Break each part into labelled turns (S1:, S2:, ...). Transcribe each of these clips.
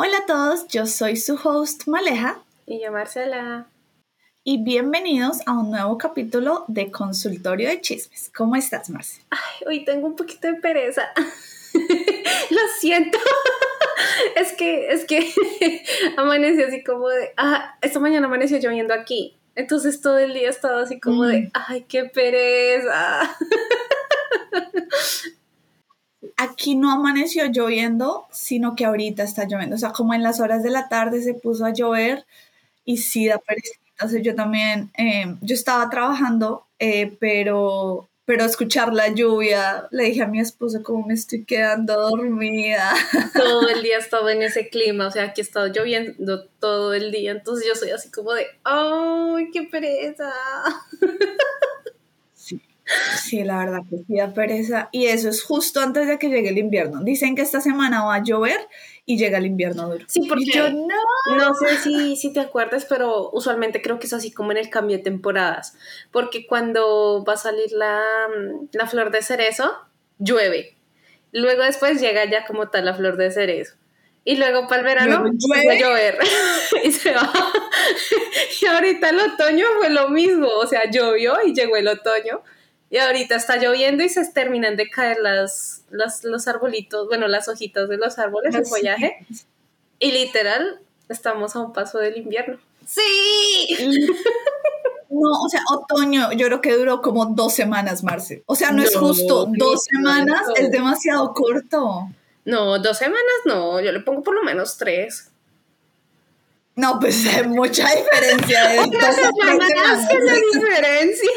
S1: Hola a todos, yo soy su host Maleja.
S2: Y yo Marcela.
S1: Y bienvenidos a un nuevo capítulo de Consultorio de Chismes. ¿Cómo estás, Marcela?
S2: Ay, hoy tengo un poquito de pereza. Lo siento. es que, es que amaneció así como de, ah, esta mañana amaneció lloviendo aquí. Entonces todo el día he estado así como de, mm. ay, qué pereza.
S1: Aquí no amaneció lloviendo, sino que ahorita está lloviendo. O sea, como en las horas de la tarde se puso a llover y sí da pereza. Entonces yo también, eh, yo estaba trabajando, eh, pero, pero escuchar la lluvia, le dije a mi esposo como me estoy quedando dormida.
S2: Todo el día he estado en ese clima, o sea, aquí he estado lloviendo todo el día, entonces yo soy así como de, ¡ay, qué pereza!
S1: Sí, la verdad que sí da pereza. Y eso es justo antes de que llegue el invierno. Dicen que esta semana va a llover y llega el invierno duro.
S2: Sí, porque yo no. No sé si, si te acuerdas, pero usualmente creo que es así como en el cambio de temporadas. Porque cuando va a salir la, la flor de cerezo, llueve. Luego después llega ya como tal la flor de cerezo. Y luego para el verano va a llover y se va. y ahorita el otoño fue lo mismo, o sea, llovió y llegó el otoño y ahorita está lloviendo y se terminan de caer las, los arbolitos, bueno, las hojitas de los árboles, el follaje. Y literal, estamos a un paso del invierno.
S1: ¡Sí! No, o sea, otoño, yo creo que duró como dos semanas, Marce. O sea, no, es justo. Dos semanas es demasiado corto.
S2: No, dos semanas no. Yo le pongo por lo menos tres.
S1: No, pues hay mucha diferencia.
S2: ¿Qué es la diferencia?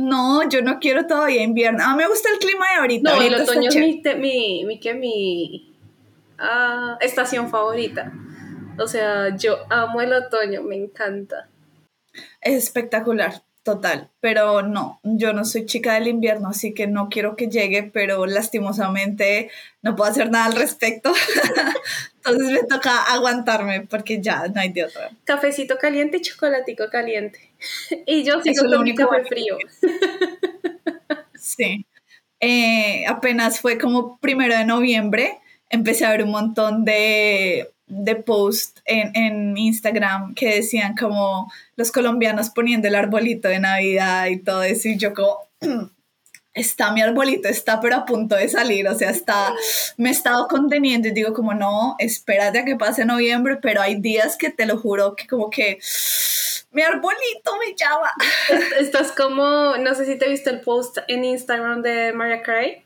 S1: No, yo no quiero todavía invierno. Ah, me gusta el clima de ahorita.
S2: No, el otoño es mi, mi, mi, mi ah, estación favorita. O sea, yo amo el otoño, me encanta.
S1: Es espectacular, total. Pero no, yo no soy chica del invierno, así que no quiero que llegue, pero lastimosamente no puedo hacer nada al respecto. Entonces me toca aguantarme porque ya no hay de otra.
S2: Cafecito caliente y chocolatico caliente. y yo sigo con mi café frío.
S1: sí. Eh, apenas fue como primero de noviembre, empecé a ver un montón de, de posts en, en, Instagram que decían como los colombianos poniendo el arbolito de Navidad y todo eso, y yo como, está mi arbolito, está pero a punto de salir, o sea, está, me he estado conteniendo y digo como no, espérate a que pase noviembre, pero hay días que te lo juro que como que mi arbolito me llama.
S2: Estás como, no sé si te viste el post en Instagram de Mariah Carey,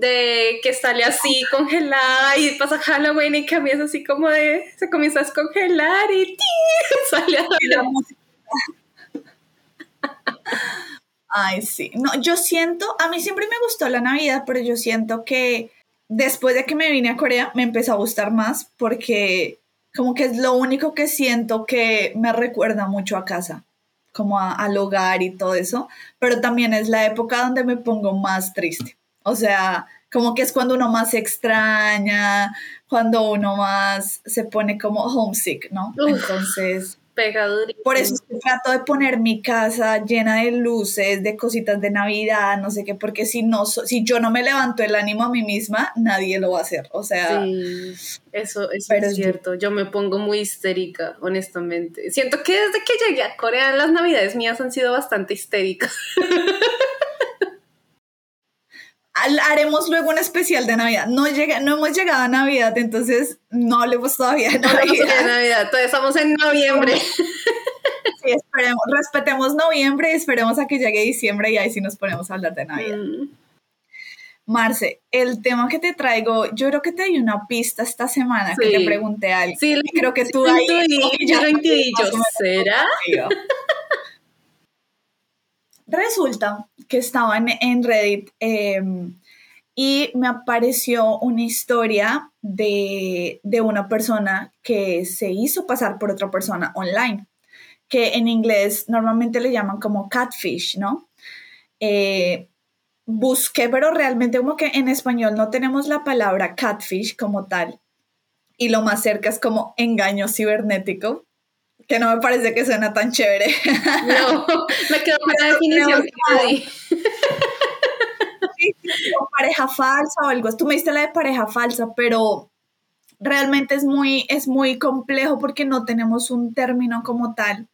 S2: de que sale así congelada y pasa Halloween y cambias así como de, se comienza a descongelar y sale a la música.
S1: Ay, sí. No, yo siento, a mí siempre me gustó la Navidad, pero yo siento que después de que me vine a Corea me empezó a gustar más porque como que es lo único que siento que me recuerda mucho a casa, como al hogar y todo eso, pero también es la época donde me pongo más triste. O sea, como que es cuando uno más se extraña, cuando uno más se pone como homesick, ¿no? Entonces, por eso trato de poner mi casa llena de luces, de cositas de Navidad, no sé qué, porque si no, si yo no me levanto el ánimo a mí misma, nadie lo va a hacer. O sea,
S2: eso, es cierto. Yo... me pongo muy histérica, honestamente. Siento que desde que llegué a Corea, las Navidades mías han sido bastante histéricas.
S1: haremos luego un especial de Navidad. No, llega, no hemos llegado a Navidad, entonces no hablemos todavía de Navidad.
S2: No, Navidad, todavía estamos en noviembre.
S1: Sí, esperemos, respetemos noviembre y esperemos a que llegue diciembre y ahí sí nos ponemos a hablar de Navidad. Mm. Marce, el tema que te traigo, yo creo que te di una pista esta semana que te pregunté a alguien. Sí, creo que tú ahí.
S2: yo lo intuí, yo, ¿será?
S1: Resulta que estaba en, Reddit em, y me apareció una historia de, una persona que se hizo pasar por otra persona online, que en inglés normalmente le llaman como catfish, ¿no? Eh, busqué, pero realmente como que en español no tenemos la palabra catfish como tal. Y lo más cerca es como engaño cibernético que no me parece que suena tan chévere.
S2: No, me quedo con la definición que
S1: pareja falsa o algo. Tú me diste la de pareja falsa, pero realmente es muy, es muy complejo porque no tenemos un término como tal,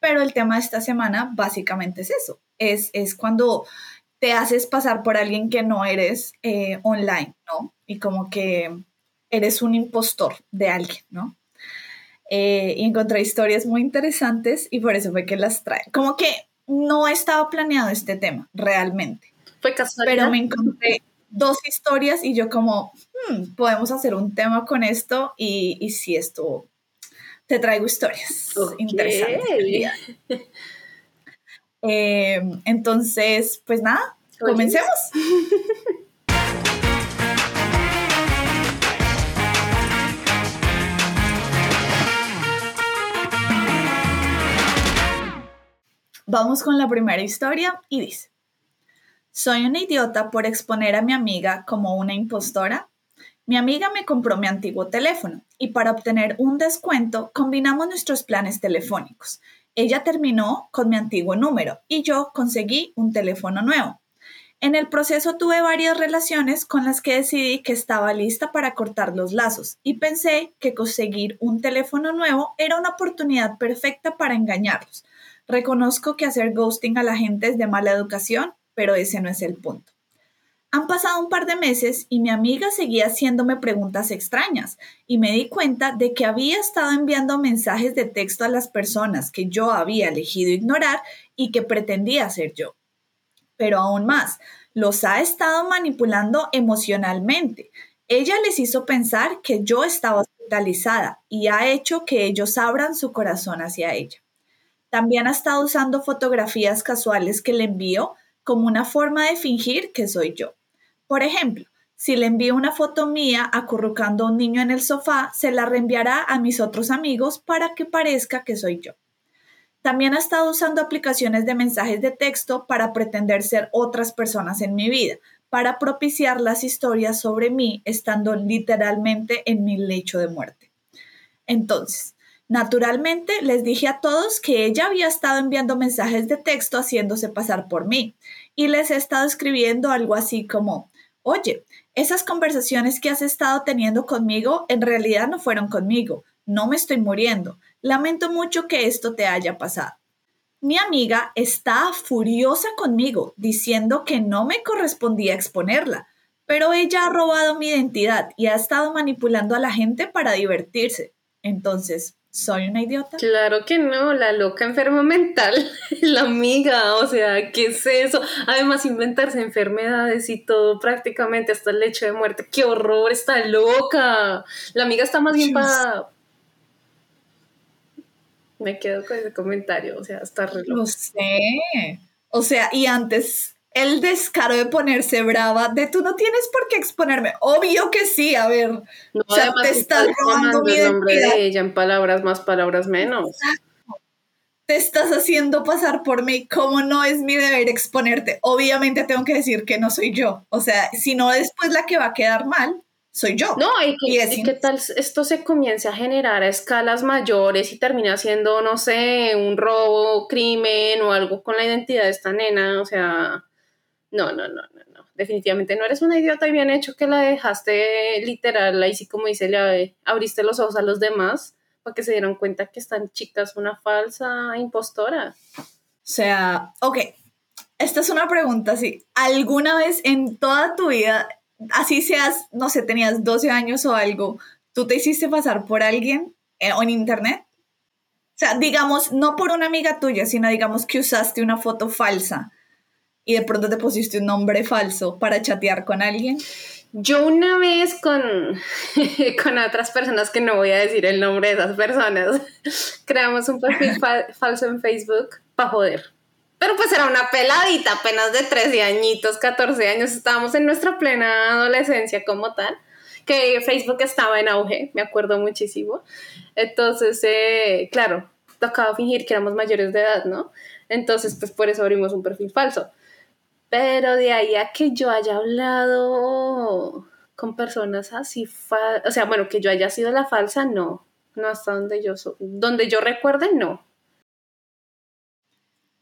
S1: pero el tema de esta semana básicamente es eso, es, es cuando te haces pasar por alguien que no eres eh, online, ¿no? Y como que eres un impostor de alguien, ¿no? Eh, y encontré historias muy interesantes y por eso fue que las trae. Como que no estaba planeado este tema, realmente.
S2: Fue casualidad.
S1: Pero me encontré dos historias y yo como, hmm, podemos hacer un tema con esto y, y si esto, te traigo historias interesantes. Eh, entonces, pues nada, comencemos. Vamos con la primera historia y dice, soy una idiota por exponer a mi amiga como una impostora. Mi amiga me compró mi antiguo teléfono y para obtener un descuento combinamos nuestros planes telefónicos. Ella terminó con mi antiguo número y yo conseguí un teléfono nuevo. En el proceso tuve varias relaciones con las que decidí que estaba lista para cortar los lazos y pensé que conseguir un teléfono nuevo era una oportunidad perfecta para engañarlos. Reconozco que hacer ghosting a la gente es de mala educación, pero ese no es el punto. Han pasado un par de meses y mi amiga seguía haciéndome preguntas extrañas y me di cuenta de que había estado enviando mensajes de texto a las personas que yo había elegido ignorar y que pretendía ser yo. Pero aún más, los ha estado manipulando emocionalmente. Ella les hizo pensar que yo estaba hospitalizada y ha hecho que ellos abran su corazón hacia ella. También ha estado usando fotografías casuales que le envío como una forma de fingir que soy yo. Por ejemplo, si le envío una foto mía acurrucando a un niño en el sofá, se la reenviará a mis otros amigos para que parezca que soy yo. También ha estado usando aplicaciones de mensajes de texto para pretender ser otras personas en mi vida, para propiciar las historias sobre mí estando literalmente en mi lecho de muerte. Entonces, Naturalmente, les dije a todos que ella había estado enviando mensajes de texto haciéndose pasar por mí y les he estado escribiendo algo así como, oye, esas conversaciones que has estado teniendo conmigo en realidad no fueron conmigo, no me estoy muriendo, lamento mucho que esto te haya pasado. Mi amiga está furiosa conmigo, diciendo que no me correspondía exponerla, pero ella ha robado mi identidad y ha estado manipulando a la gente para divertirse. Entonces, ¿Soy una idiota?
S2: Claro que no, la loca enferma mental, la amiga, o sea, ¿qué es eso? Además, inventarse enfermedades y todo, prácticamente hasta el lecho de muerte. ¡Qué horror! Está loca. La amiga está más bien para. Me quedo con ese comentario, o sea, está re
S1: loca. Lo sé. O sea, y antes el descaro de ponerse brava, de tú no tienes por qué exponerme. Obvio que sí, a ver. No, o sea, te estás robando mi
S2: el nombre de ella en palabras más, palabras menos.
S1: Te estás haciendo pasar por mí. ¿Cómo no es mi deber exponerte? Obviamente tengo que decir que no soy yo. O sea, si no después la que va a quedar mal soy yo.
S2: No, y que, y tal esto se comience a generar a escalas mayores y termina siendo, no sé, un robo, crimen o algo con la identidad de esta nena. O sea, no, no, no, no, no. Definitivamente no eres una idiota y bien hecho que la dejaste literal, ahí sí como dice, le abriste los ojos a los demás para que se dieran cuenta que están chicas una falsa impostora.
S1: O sea, ok, esta es una pregunta así. ¿Alguna vez en toda tu vida, así seas, no sé, tenías 12 años o algo, tú te hiciste pasar por alguien eh, en internet? O sea, digamos, no por una amiga tuya, sino digamos que usaste una foto falsa y de pronto te pusiste un nombre falso para chatear con alguien?
S2: Yo una vez con, con otras personas que no voy a decir el nombre de esas personas, creamos un perfil falso en Facebook para joder. Pero pues era una peladita, apenas de 13 añitos, 14 años, estábamos en nuestra plena adolescencia como tal, que Facebook estaba en auge, me acuerdo muchísimo. Entonces, eh, claro, tocaba fingir que éramos mayores de edad, ¿no? Entonces, pues por eso abrimos un perfil falso. Pero de ahí a que yo haya hablado con personas así, o sea, bueno, que yo haya sido la falsa, no. No hasta donde yo, donde yo recuerde, no.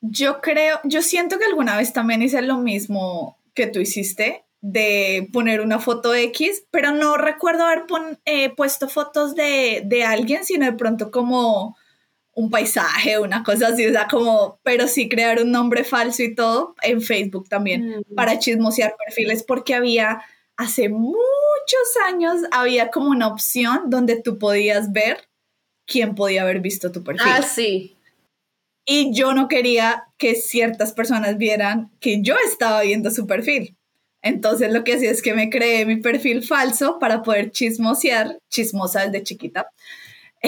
S1: Yo creo, yo siento que alguna vez también hice lo mismo que tú hiciste. de poner una foto X, pero no recuerdo haber eh, puesto fotos de, de, alguien, sino de pronto como un paisaje, una cosa así, o sea, como, pero sí crear un nombre falso y todo en Facebook también mm. para chismosear perfiles porque había, hace muchos años, había como una opción donde tú podías ver quién podía haber visto tu perfil.
S2: Ah, sí.
S1: Y yo no quería que ciertas personas vieran que yo estaba viendo su perfil. Entonces lo que hacía es que me creé mi perfil falso para poder chismosear, chismosa desde chiquita,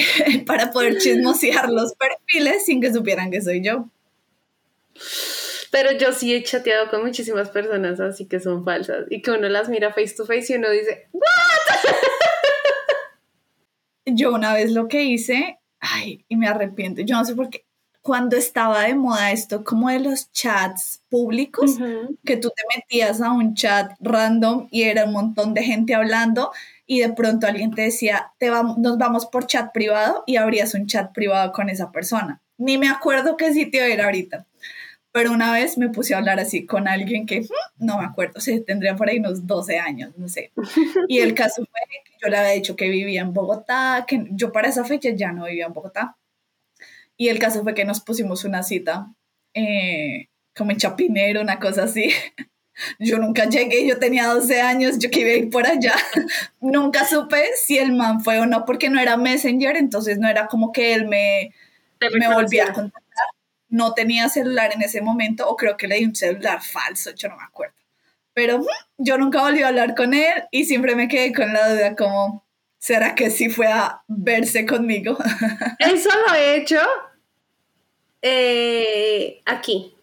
S1: para poder chismosear los perfiles sin que supieran que soy yo.
S2: Pero yo sí he chateado con muchísimas personas así que son falsas y que uno las mira face to face y uno dice, ¿What?
S1: Yo una vez lo que hice, ay, y me arrepiento, yo no sé por qué, cuando estaba de moda esto, como de los chats públicos, que tú te metías a un chat random y era un montón de gente hablando y de pronto alguien te decía, te vamos, nos vamos por chat privado y abrías un chat privado con esa persona. Ni me acuerdo qué sitio era ahorita, pero una vez me puse a hablar así con alguien que hmm, no me acuerdo, se tendría por ahí unos 12 años, no sé. Y el caso fue que yo le había dicho que vivía en Bogotá, que yo para esa fecha ya no vivía en Bogotá. Y el caso fue que nos pusimos una cita, eh, como en Chapinero, una cosa así. Yo nunca llegué, yo tenía 12 años, yo que iba a ir por allá. nunca supe si el man fue o no, porque no era Messenger, entonces no era como que él me, me volvía a contactar. No tenía celular en ese momento, o creo que le di un celular falso, yo no me acuerdo. Pero mm, yo nunca volví a hablar con él y siempre me quedé con la duda como, ¿será que sí fue a verse conmigo?
S2: Eso lo he hecho eh, aquí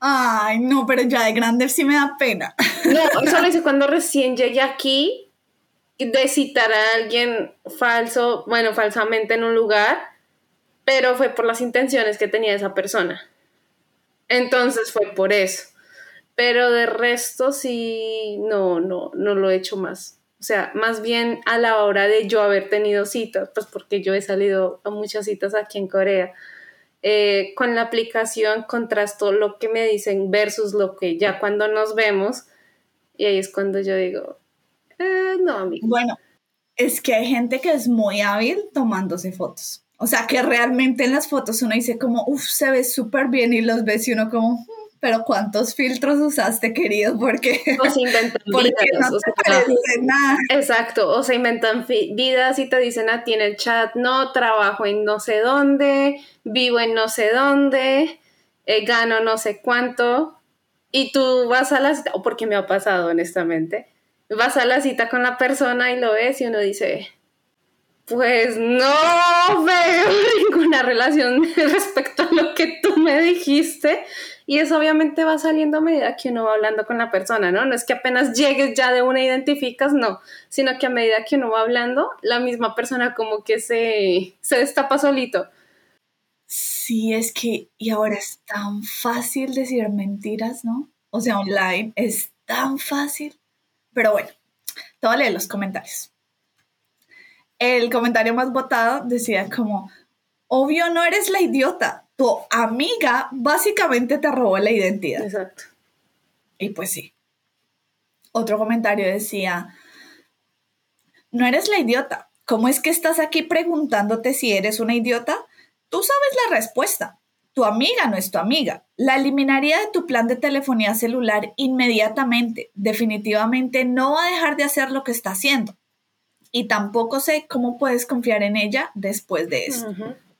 S1: Ay, no, pero ya de grande sí me da pena.
S2: No, eso lo hice cuando recién llegué aquí, de citar a alguien falso, bueno, falsamente en un lugar, pero fue por las intenciones que tenía esa persona. Entonces fue por eso. Pero de resto sí, no, no, no lo he hecho más. O sea, más bien a la hora de yo haber tenido citas, pues porque yo he salido a muchas citas aquí en Corea eh, con la aplicación contrasto lo que me dicen versus lo que ya cuando nos vemos. Y ahí es cuando yo digo, eh, no, amigo.
S1: Bueno, es que hay gente que es muy hábil tomándose fotos. O sea, que realmente en las fotos uno dice como, uff, se ve súper bien y los ves y uno como, hmm, pero ¿cuántos filtros usaste, querido? Porque,
S2: o se inventan vidas. o nada. Exacto, o se inventan vidas y te dicen a ti en el chat, no, trabajo en no sé dónde, vivo en no sé dónde, eh, gano no sé cuánto, y tú vas a la cita, o porque me ha pasado honestamente, vas a la cita con la persona y lo ves y uno dice, pues no veo ninguna relación respecto a lo que tú me dijiste. Y eso obviamente va saliendo a medida que uno va hablando con la persona, ¿no? No es que apenas llegues ya de una identificas, no, sino que a medida que uno va hablando, la misma persona como que se, se destapa solito.
S1: Sí, es que, y ahora es tan fácil decir mentiras, ¿no? O sea, online es tan fácil. Pero bueno, te voy a leer los comentarios el comentario más votado decía como, obvio no eres la idiota, tu amiga básicamente te robó la identidad.
S2: Exacto.
S1: Y pues sí. Otro comentario decía, no eres la idiota, ¿cómo es que estás aquí preguntándote si eres una idiota? Tú sabes la respuesta. Tu amiga no es tu amiga. La eliminaría de tu plan de telefonía celular inmediatamente. Definitivamente no va a dejar de hacer lo que está haciendo y tampoco sé cómo puedes confiar en ella después de eso.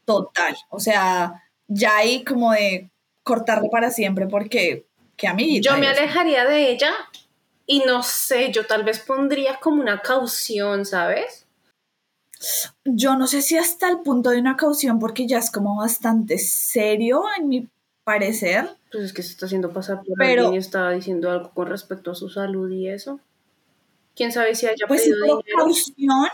S1: Total. O sea, ya hay como de cortarlo para siempre porque, qué amiguita.
S2: Yo me alejaría de ella y no sé, yo tal vez pondría como una caución, ¿sabes?
S1: Yo no sé si hasta el punto de una caución porque ya es como bastante serio en mi parecer.
S2: Pues es que se está haciendo pasar por Pero, alguien y estaba diciendo algo con respecto a su salud y eso quién sabe si haya pues pedido dinero.
S1: Caución,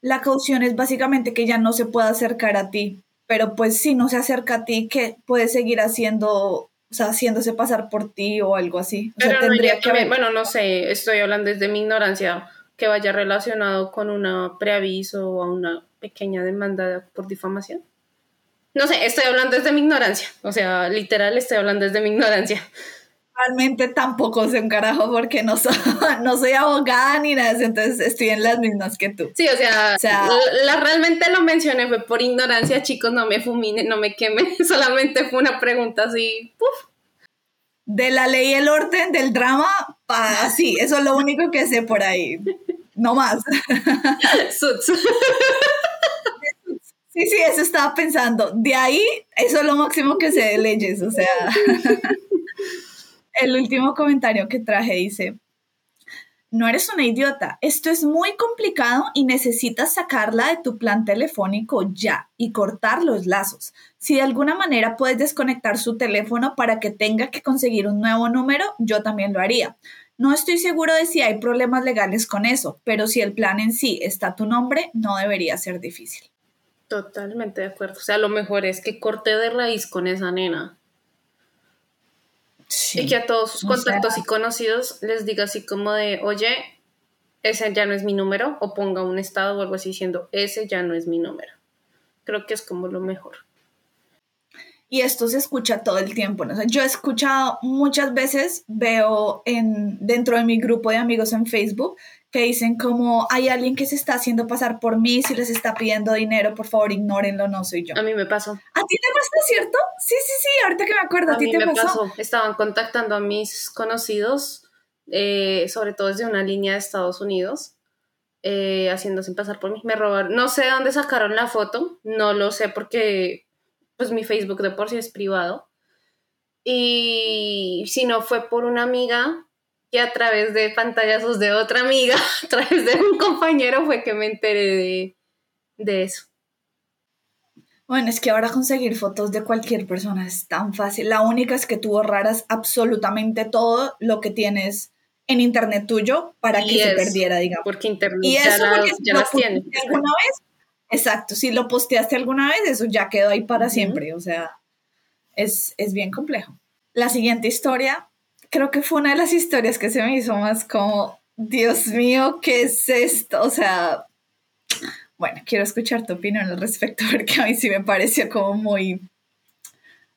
S1: la caución es básicamente que ya no se pueda acercar a ti, pero pues si no se acerca a ti, que puede seguir haciendo, o sea, haciéndose pasar por ti o algo así. O sea,
S2: tendría que bueno, no sé, estoy hablando desde mi ignorancia, que vaya relacionado con una preaviso o a una pequeña demanda por difamación. No sé, estoy hablando desde mi ignorancia, o sea, literal estoy hablando desde mi ignorancia.
S1: Realmente tampoco sé un carajo porque no soy, no soy abogada ni nada, entonces estoy en las mismas que tú.
S2: Sí, o sea, la, realmente lo mencioné fue por ignorancia, chicos, no me fuminen, no me quemen, solamente fue una pregunta así,
S1: De la ley y el orden del drama, así, eso es lo único que sé por ahí, no más. Sí, sí, eso estaba pensando. De ahí, eso es lo máximo que sé de leyes, o sea. El último comentario que traje dice, no eres una idiota, esto es muy complicado y necesitas sacarla de tu plan telefónico ya y cortar los lazos. Si de alguna manera puedes desconectar su teléfono para que tenga que conseguir un nuevo número, yo también lo haría. No estoy seguro de si hay problemas legales con eso, pero si el plan en sí está tu nombre, no debería ser difícil.
S2: Totalmente de acuerdo. O sea, lo mejor es que corte de raíz con esa nena. Sí. Y que a todos sus contactos y conocidos les diga así como de, oye, ese ya no es mi número, o ponga un estado o algo así diciendo, ese ya no es mi número. Creo que es como lo mejor.
S1: Y esto se escucha todo el tiempo. ¿no? yo he escuchado muchas veces, veo en, dentro de mi grupo de amigos en Facebook, que dicen como hay alguien que se está haciendo pasar por mí, si les está pidiendo dinero, por favor, ignórenlo, no soy yo.
S2: A mí me pasó.
S1: ¿A ti te pasó, cierto? Sí, sí, sí, ahorita que me acuerdo, a, ti te me pasó?
S2: Estaban contactando a mis conocidos, eh, sobre todo desde una línea de Estados Unidos, eh, haciéndose pasar por mí. Me robaron, no sé dónde sacaron la foto, no lo sé porque pues mi Facebook de por sí es privado. Y si no fue por una amiga que a través de pantallazos de otra amiga, a través de un compañero, fue que me enteré de, eso.
S1: Bueno, es que ahora conseguir fotos de cualquier persona es tan fácil. La única es que tú borraras absolutamente todo lo que tienes en internet tuyo para que se perdiera, digamos.
S2: Porque internet y eso ya, ya las tienes.
S1: ¿Alguna vez? Exacto, si lo posteaste alguna vez, eso ya quedó ahí para siempre. O sea, es, es bien complejo. La siguiente historia creo que fue una de las historias que se me hizo más como, Dios mío, ¿qué es esto? O sea, bueno, quiero escuchar tu opinión al respecto porque a mí sí me pareció como muy,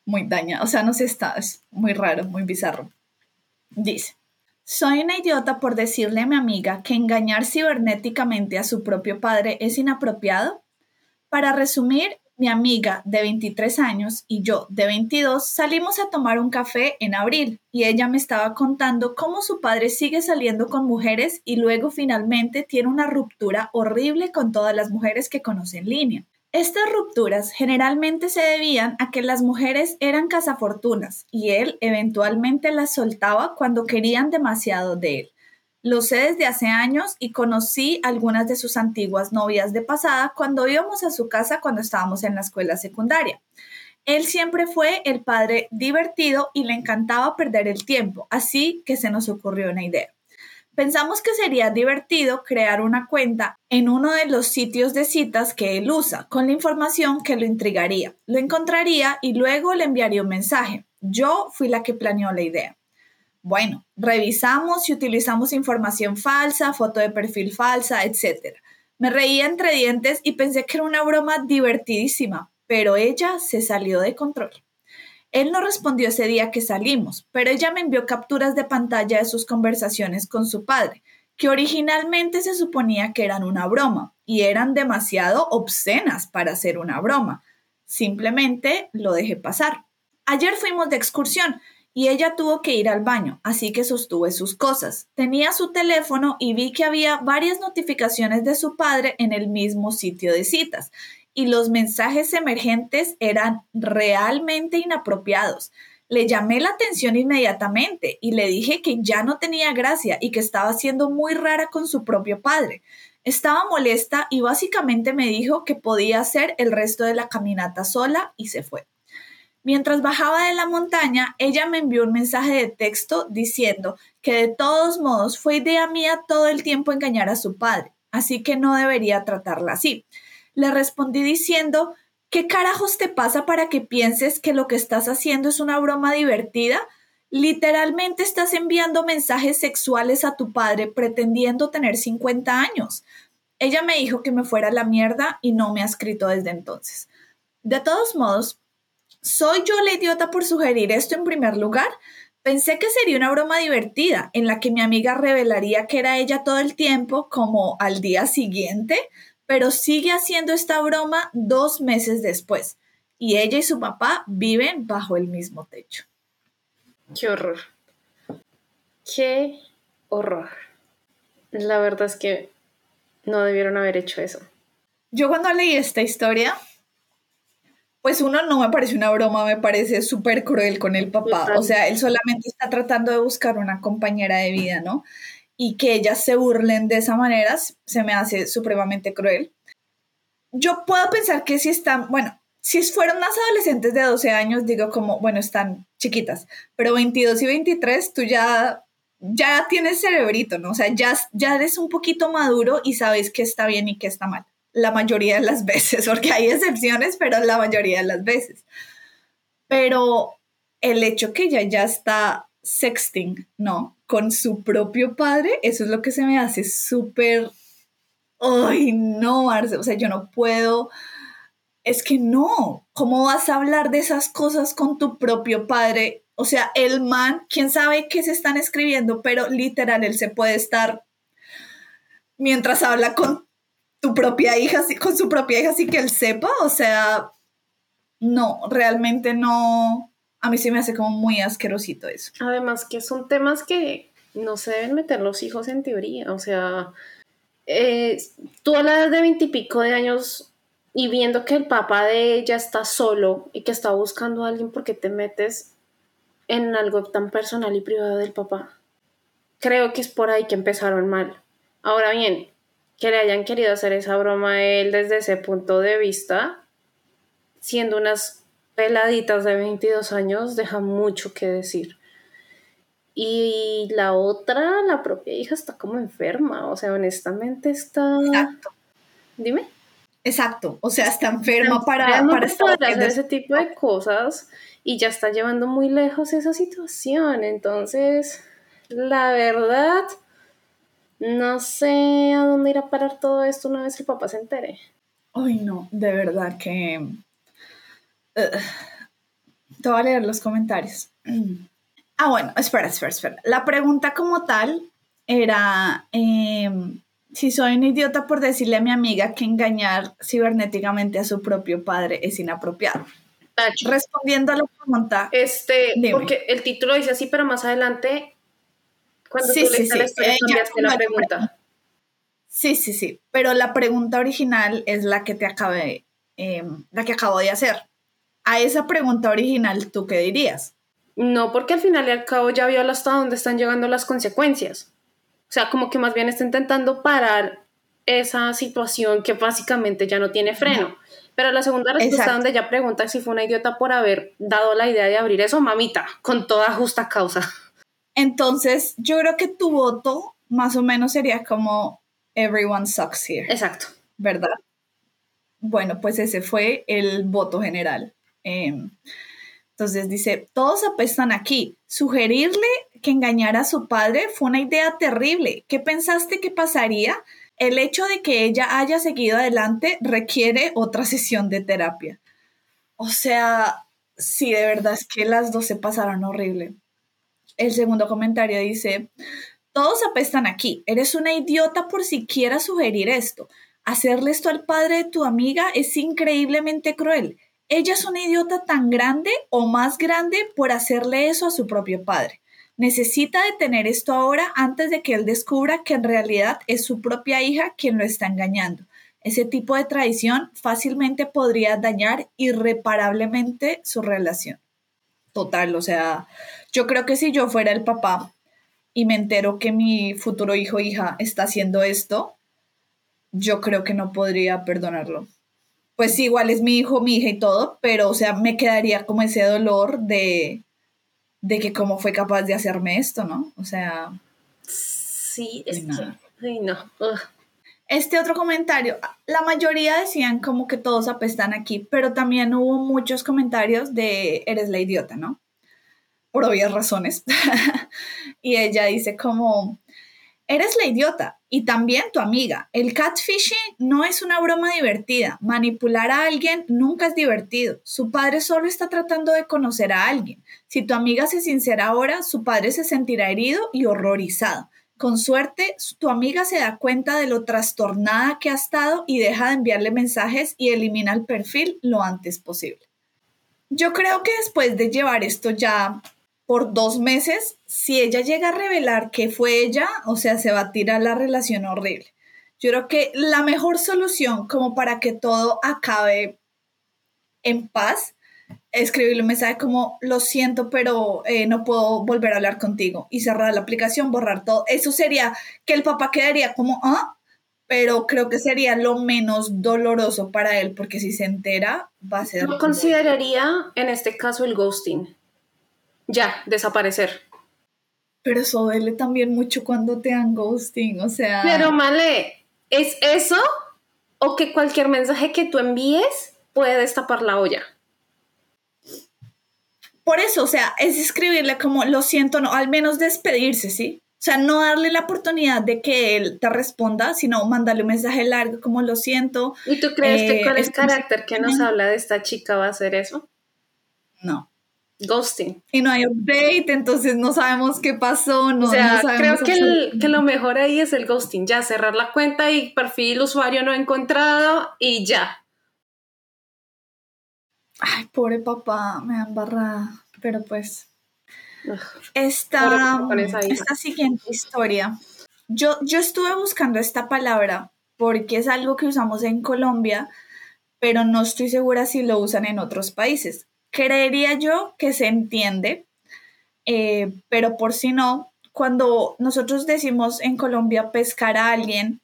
S1: muy daña. O sea, no sé, está, es muy raro, muy bizarro. Dice, soy una idiota por decirle a mi amiga que engañar cibernéticamente a su propio padre es inapropiado. Para resumir, mi amiga de 23 años y yo de 22 salimos a tomar un café en abril y ella me estaba contando cómo su padre sigue saliendo con mujeres y luego finalmente tiene una ruptura horrible con todas las mujeres que conoce en línea. Estas rupturas generalmente se debían a que las mujeres eran cazafortunas y él eventualmente las soltaba cuando querían demasiado de él. Lo sé desde hace años y conocí algunas de sus antiguas novias de pasada cuando íbamos a su casa cuando estábamos en la escuela secundaria. Él siempre fue el padre divertido y le encantaba perder el tiempo, así que se nos ocurrió una idea. Pensamos que sería divertido crear una cuenta en uno de los sitios de citas que él usa, con la información que lo intrigaría. Lo encontraría y luego le enviaría un mensaje. Yo fui la que planeó la idea. Bueno, revisamos y utilizamos información falsa, foto de perfil falsa, etc. Me reía entre dientes y pensé que era una broma divertidísima, pero ella se salió de control. Él no respondió ese día que salimos, pero ella me envió capturas de pantalla de sus conversaciones con su padre, que originalmente se suponía que eran una broma y eran demasiado obscenas para ser una broma. Simplemente lo dejé pasar. Ayer fuimos de excursión y ella tuvo que ir al baño, así que sostuve sus cosas. Tenía su teléfono y vi que había varias notificaciones de su padre en el mismo sitio de citas, y los mensajes emergentes eran realmente inapropiados. Le llamé la atención inmediatamente y le dije que ya no tenía gracia y que estaba siendo muy rara con su propio padre. Estaba molesta y básicamente me dijo que podía hacer el resto de la caminata sola y se fue. Mientras bajaba de la montaña, ella me envió un mensaje de texto diciendo que de todos modos fue idea mía todo el tiempo engañar a su padre, así que no debería tratarla así. Le respondí diciendo, ¿qué carajos te pasa para que pienses que lo que estás haciendo es una broma divertida? Literalmente estás enviando mensajes sexuales a tu padre pretendiendo tener 50 años. Ella me dijo que me fuera a la mierda y no me ha escrito desde entonces. De todos modos, ¿Soy yo la idiota por sugerir esto en primer lugar? Pensé que sería una broma divertida en la que mi amiga revelaría que era ella todo el tiempo, como al día siguiente, pero sigue haciendo esta broma dos meses después y ella y su papá viven bajo el mismo techo.
S2: Qué horror. Qué horror. La verdad es que no debieron haber hecho eso.
S1: Yo cuando leí esta historia, pues uno no me parece una broma, me parece súper cruel con el papá. O sea, él solamente está tratando de buscar una compañera de vida, ¿no? Y que ellas se burlen de esa manera se me hace supremamente cruel. Yo puedo pensar que si están, bueno, si fueron más adolescentes de 12 años, digo como, bueno, están chiquitas, pero 22 y 23, tú ya ya tienes cerebrito, ¿no? O sea, ya, ya eres un poquito maduro y sabes qué está bien y qué está mal. La mayoría de las veces, porque hay excepciones, pero la mayoría de las veces. Pero el hecho que ella ya está sexting, ¿no? Con su propio padre, eso es lo que se me hace súper... Ay, no, Marce, o sea, yo no puedo... Es que no, ¿cómo vas a hablar de esas cosas con tu propio padre o sea, el man, quién sabe qué se están escribiendo, pero literal, él se puede estar mientras habla con tu propia hija, con su propia hija, así que él sepa. O sea, no, realmente no. A mí sí me hace como muy asquerosito eso.
S2: Además, que son temas que no se deben meter los hijos en teoría. O sea, eh, tú a la edad de veintipico de años y viendo que el papá de ella está solo y que está buscando a alguien porque te metes en algo tan personal y privado del papá. Creo que es por ahí que empezaron mal. Ahora bien, que le hayan querido hacer esa broma a él desde ese punto de vista, siendo unas peladitas de 22 años, deja mucho que decir. Y la otra, la propia hija, está como enferma. O sea, honestamente está. Exacto. Dime.
S1: Exacto. O sea, está enferma para, para
S2: hacer ese tipo de cosas y ya está llevando muy lejos esa situación. Entonces, la verdad, no sé a dónde irá a parar todo esto una vez el papá se entere.
S1: Ay, no, de verdad que... te voy a leer los comentarios. Ah, bueno, espera, espera, espera. La pregunta como tal era em, si soy un idiota por decirle a mi amiga que engañar cibernéticamente a su propio padre es inapropiado. Respondiendo a la pregunta.
S2: Este, porque el título dice así, pero más adelante, cuando sí, tú sí, sí. cambiaste la pregunta.
S1: Sí, sí, sí. Pero la pregunta original es la que te acabé, em, la que acabo de hacer. A esa pregunta original, ¿tú qué dirías?
S2: No, porque al final y al cabo ya vio hasta dónde están llegando las consecuencias. O sea, como que más bien está intentando parar esa situación que básicamente ya no tiene freno. Pero la segunda respuesta donde ella pregunta si fue una idiota por haber dado la idea de abrir eso, mamita, con toda justa causa.
S1: Entonces, yo creo que tu voto más o menos sería como everyone sucks here.
S2: Exacto.
S1: ¿Verdad? Bueno, pues ese fue el voto general. Em, entonces dice, todos apestan aquí. Sugerirle que engañara a su padre fue una idea terrible. ¿Qué pensaste que pasaría el hecho de que ella haya seguido adelante requiere otra sesión de terapia. O sea, sí, de verdad es que las dos se pasaron horrible. El segundo comentario dice, todos apestan aquí, eres una idiota por siquiera sugerir esto. Hacerle esto al padre de tu amiga es increíblemente cruel. Ella es una idiota tan grande o más grande por hacerle eso a su propio padre. Necesita detener esto ahora antes de que él descubra que en realidad es su propia hija quien lo está engañando. Ese tipo de traición fácilmente podría dañar irreparablemente su relación. Total, o sea, yo creo que si yo fuera el papá y me entero que mi futuro hijo o hija está haciendo esto, yo creo que no podría perdonarlo. Pues igual es mi hijo, mi hija y todo, pero o sea, me quedaría como ese dolor de, de que cómo fue capaz de hacerme esto, ¿no? O sea...
S2: Sí, es que... Ay, no.
S1: Este otro comentario, la mayoría decían como que todos apestan aquí, pero también hubo muchos comentarios de eres la idiota, ¿no? Por obvias razones. y ella dice como, Eres la idiota y también tu amiga. El catfishing no es una broma divertida. Manipular a alguien nunca es divertido. Su padre solo está tratando de conocer a alguien. Si tu amiga se sincera ahora, su padre se sentirá herido y horrorizado. Con suerte, tu amiga se da cuenta de lo trastornada que ha estado y deja de enviarle mensajes y elimina el perfil lo antes posible. Yo creo que después de llevar esto ya por dos meses, si ella llega a revelar que fue ella, o sea, se va a tirar la relación horrible. Yo creo que la mejor solución como para que todo acabe en paz, escribirle un mensaje como, lo siento, pero eh, no puedo volver a hablar contigo y cerrar la aplicación, borrar todo. Eso sería que el papá quedaría como, ah, pero creo que sería lo menos doloroso para él, porque si se entera, va a ser...
S2: Yo consideraría en este caso el ghosting ya, desaparecer.
S1: Pero eso duele también mucho cuando te dan ghosting, o sea...
S2: Pero Male, ¿es eso o que cualquier mensaje que tú envíes puede destapar la olla?
S1: Por eso, o sea, es escribirle como, lo siento, no, al menos despedirse, ¿sí? O sea, no darle la oportunidad de que él te responda, sino mandarle un mensaje largo como lo siento.
S2: ¿Y tú crees que con el carácter que nos habla de esta chica va a hacer eso?
S1: No.
S2: Ghosting.
S1: Y no hay update, entonces no sabemos qué pasó. No,
S2: o sea, creo que, que, lo mejor ahí es el ghosting. Ya, cerrar la cuenta y perfil usuario no encontrado y ya.
S1: Ay, pobre papá, me han barrado. Pero pues. esta, esta siguiente historia. Yo, yo estuve buscando esta palabra porque es algo que usamos en Colombia, pero no estoy segura si lo usan en otros países creería yo que se entiende, eh, pero por si no, cuando nosotros decimos en Colombia pescar a alguien,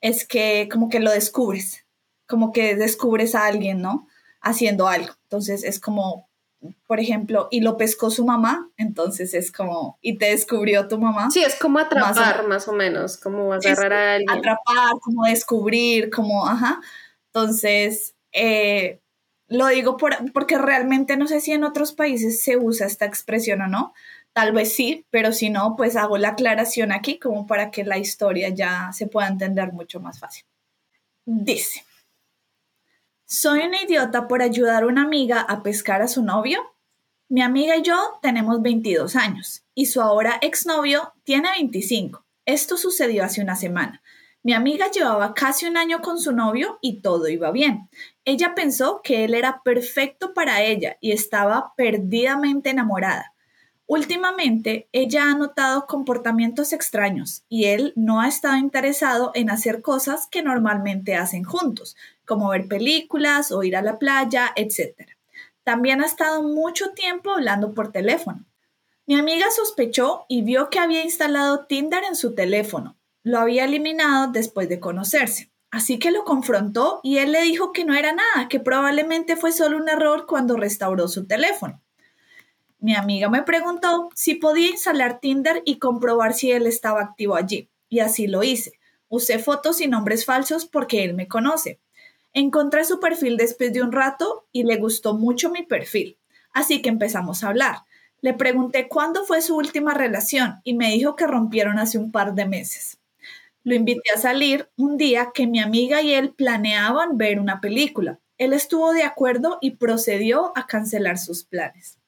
S1: es que como que lo descubres, como que descubres a alguien, ¿no? Haciendo algo. Entonces es como, por ejemplo, y lo pescó su mamá, entonces es como, y te descubrió tu mamá.
S2: Sí, es como atrapar más o, menos, como agarrar a alguien.
S1: Atrapar, como descubrir, como, ajá. Entonces, eh, lo digo porque realmente no sé si en otros países se usa esta expresión o no. Tal vez sí, pero si no, pues hago la aclaración aquí como para que la historia ya se pueda entender mucho más fácil. Dice, soy una idiota por ayudar a una amiga a pescar a su novio. Mi amiga y yo tenemos 22 años y su ahora exnovio tiene 25. Esto sucedió hace una semana. Mi amiga llevaba casi un año con su novio y todo iba bien. Ella pensó que él era perfecto para ella y estaba perdidamente enamorada. Últimamente, ella ha notado comportamientos extraños y él no ha estado interesado en hacer cosas que normalmente hacen juntos, como ver películas o ir a la playa, etc. También ha estado mucho tiempo hablando por teléfono. Mi amiga sospechó y vio que había instalado Tinder en su teléfono, lo había eliminado después de conocerse. Así que lo confrontó y él le dijo que no era nada, que probablemente fue solo un error cuando restauró su teléfono. Mi amiga me preguntó si podía instalar Tinder y comprobar si él estaba activo allí, y así lo hice. Usé fotos y nombres falsos porque él me conoce. Encontré su perfil después de un rato y le gustó mucho mi perfil, así que empezamos a hablar. Le pregunté cuándo fue su última relación y me dijo que rompieron hace un par de meses. Lo invité a salir un día que mi amiga y él planeaban ver una película. Él estuvo de acuerdo y procedió a cancelar sus planes.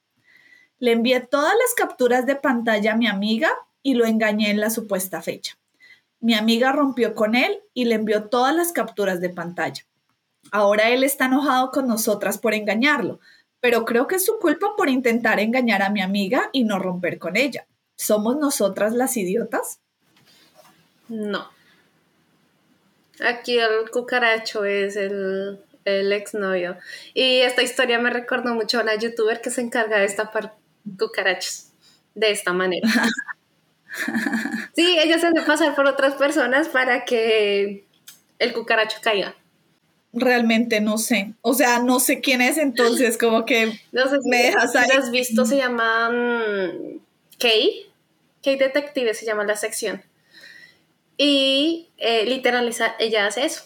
S1: Le envié todas las capturas de pantalla a mi amiga y lo engañé en la supuesta fecha. Mi amiga rompió con él y le envió todas las capturas de pantalla. Ahora él está enojado con nosotras por engañarlo, pero creo que es su culpa por intentar engañar a mi amiga y no romper con ella. ¿Somos nosotras las idiotas?
S2: No. Aquí el cucaracho es el, el exnovio. Y esta historia me recordó mucho a una youtuber que se encarga de estafar cucarachos de esta manera. Sí, ella se hace pasar por otras personas para que el cucaracho caiga.
S1: Realmente no sé. O sea, no sé quién es entonces, como que
S2: no sé me dejas ahí. has visto? Se llama um, Kay. Kay Detective se llama la sección. Y eh, literaliza, ella hace eso.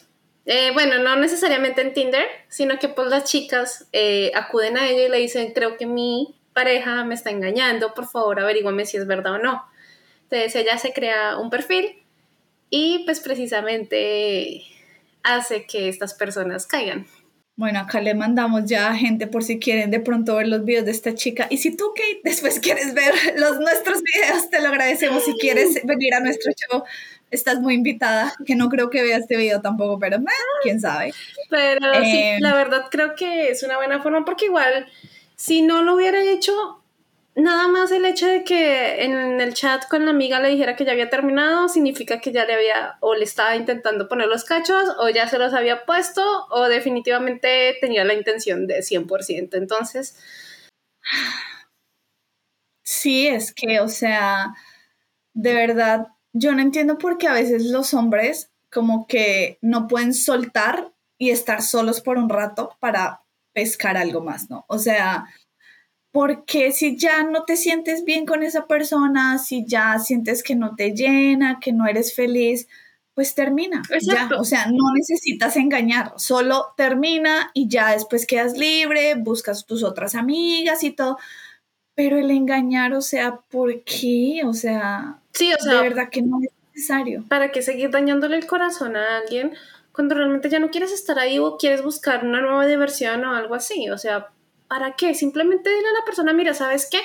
S2: Eh, bueno, no necesariamente en Tinder, sino que pues las chicas eh, acuden a ella y le dicen, creo que mi pareja me está engañando, por favor averígüame si es verdad o no. Entonces ella se crea un perfil y pues precisamente hace que estas personas caigan.
S1: Bueno, acá le mandamos ya a gente por si quieren de pronto ver los videos de esta chica. Y si tú, Kate, después quieres ver los, nuestros videos, te lo agradecemos. Si quieres venir a nuestro show, estás muy invitada. Que no creo que vea este video tampoco, pero quién sabe.
S2: Pero sí, eh, la verdad creo que es una buena forma porque igual, si no lo hubiera hecho, Nada más el hecho de que en el chat con la amiga le dijera que ya había terminado significa que ya le había o le estaba intentando poner los cachos o ya se los había puesto o definitivamente tenía la intención de 100%. Entonces...
S1: Sí, es que, o sea, de verdad, yo no entiendo por qué a veces los hombres como que no pueden soltar y estar solos por un rato para pescar algo más, ¿no? O sea, porque si ya no te sientes bien con esa persona, si ya sientes que no te llena, que no eres feliz, pues termina. Ya. O sea, no necesitas engañar, solo termina y ya después quedas libre, buscas tus otras amigas y todo. Pero el engañar, o sea, ¿por qué? O sea,
S2: sí, o sea,
S1: de verdad que no es necesario.
S2: ¿Para qué seguir dañándole el corazón a alguien cuando realmente ya no quieres estar ahí o quieres buscar una nueva diversión o algo así? O sea, ¿Para qué? Simplemente dile a la persona, mira, ¿sabes qué?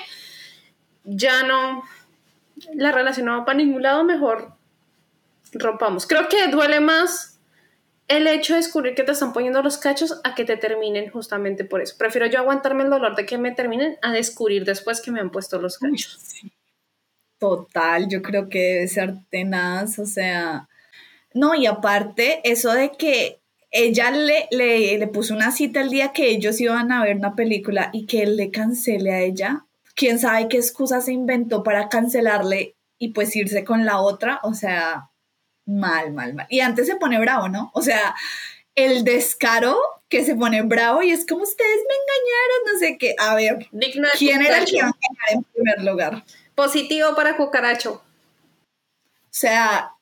S2: Ya no, la relación no va para ningún lado, mejor rompamos. Creo que duele más el hecho de descubrir que te están poniendo los cachos a que te terminen justamente por eso. Prefiero yo aguantarme el dolor de que me terminen a descubrir después que me han puesto los cachos.
S1: Total, yo creo que debe ser tenaz, o sea, no, y aparte, eso de que ella le, le, puso una cita el día que ellos iban a ver una película y que él le cancele a ella. Quién sabe qué excusa se inventó para cancelarle y pues irse con la otra. O sea, mal, mal, mal. Y antes se pone bravo, ¿no? O sea, el descaro que se pone bravo y es como ustedes me engañaron, no sé qué. A ver, ¿quién era el que iba a engañar en primer lugar?
S2: Positivo para Cucaracho.
S1: O sea,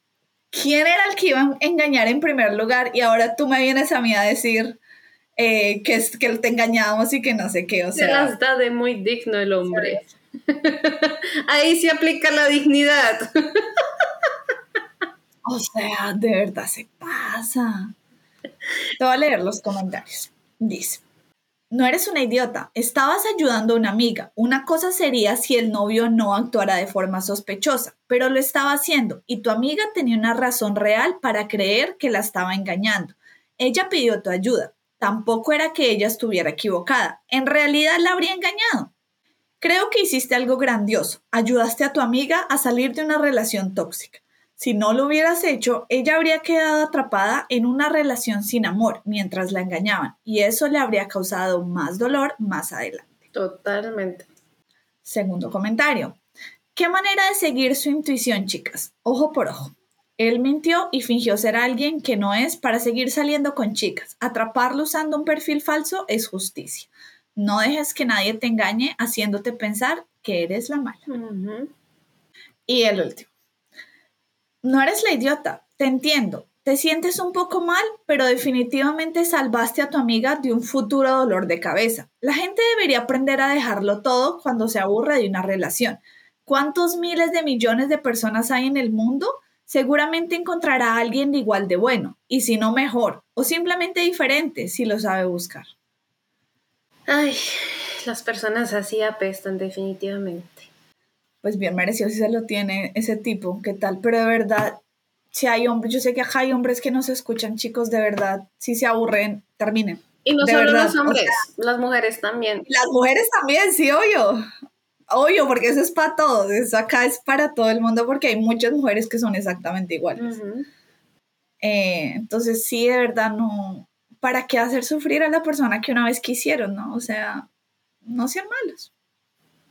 S1: quién era el que iba a engañar en primer lugar y ahora tú me vienes a mí a decir eh, que, que te engañamos y que no sé qué, o sea.
S2: Se las da de muy digno el hombre. Ahí se aplica la dignidad.
S1: o sea, de verdad se pasa. Te voy a leer los comentarios. Dice. No eres una idiota, estabas ayudando a una amiga. Una cosa sería si el novio no actuara de forma sospechosa, pero lo estaba haciendo y tu amiga tenía una razón real para creer que la estaba engañando. Ella pidió tu ayuda. Tampoco era que ella estuviera equivocada. En realidad la habría engañado. Creo que hiciste algo grandioso. Ayudaste a tu amiga a salir de una relación tóxica. Si no lo hubieras hecho, ella habría quedado atrapada en una relación sin amor mientras la engañaban y eso le habría causado más dolor más adelante.
S2: Totalmente.
S1: Segundo comentario. ¿Qué manera de seguir su intuición, chicas? Ojo por ojo. Él mintió y fingió ser alguien que no es para seguir saliendo con chicas. Atraparlo usando un perfil falso es justicia. No dejes que nadie te engañe haciéndote pensar que eres la mala. Y el último no eres la idiota, te entiendo. Te sientes un poco mal, pero definitivamente salvaste a tu amiga de un futuro dolor de cabeza. La gente debería aprender a dejarlo todo cuando se aburre de una relación. ¿Cuántos miles de millones de personas hay en el mundo? Seguramente encontrará a alguien igual de bueno, y si no mejor, o simplemente diferente si lo sabe buscar.
S2: Ay, las personas así apestan definitivamente
S1: pues bien merecido si se lo tiene ese tipo, ¿qué tal? Pero de verdad, si hay hombres, yo sé que hay hombres que no se escuchan, chicos, de verdad, si se aburren, terminen.
S2: Y no solo los hombres, las mujeres también.
S1: Las mujeres también, sí, obvio. Obvio, porque eso es para todos, eso acá es para todo el mundo porque hay muchas mujeres que son exactamente iguales. Eh, entonces, sí, de verdad, no, ¿para qué hacer sufrir a la persona que una vez quisieron, no? O sea, no sean malos.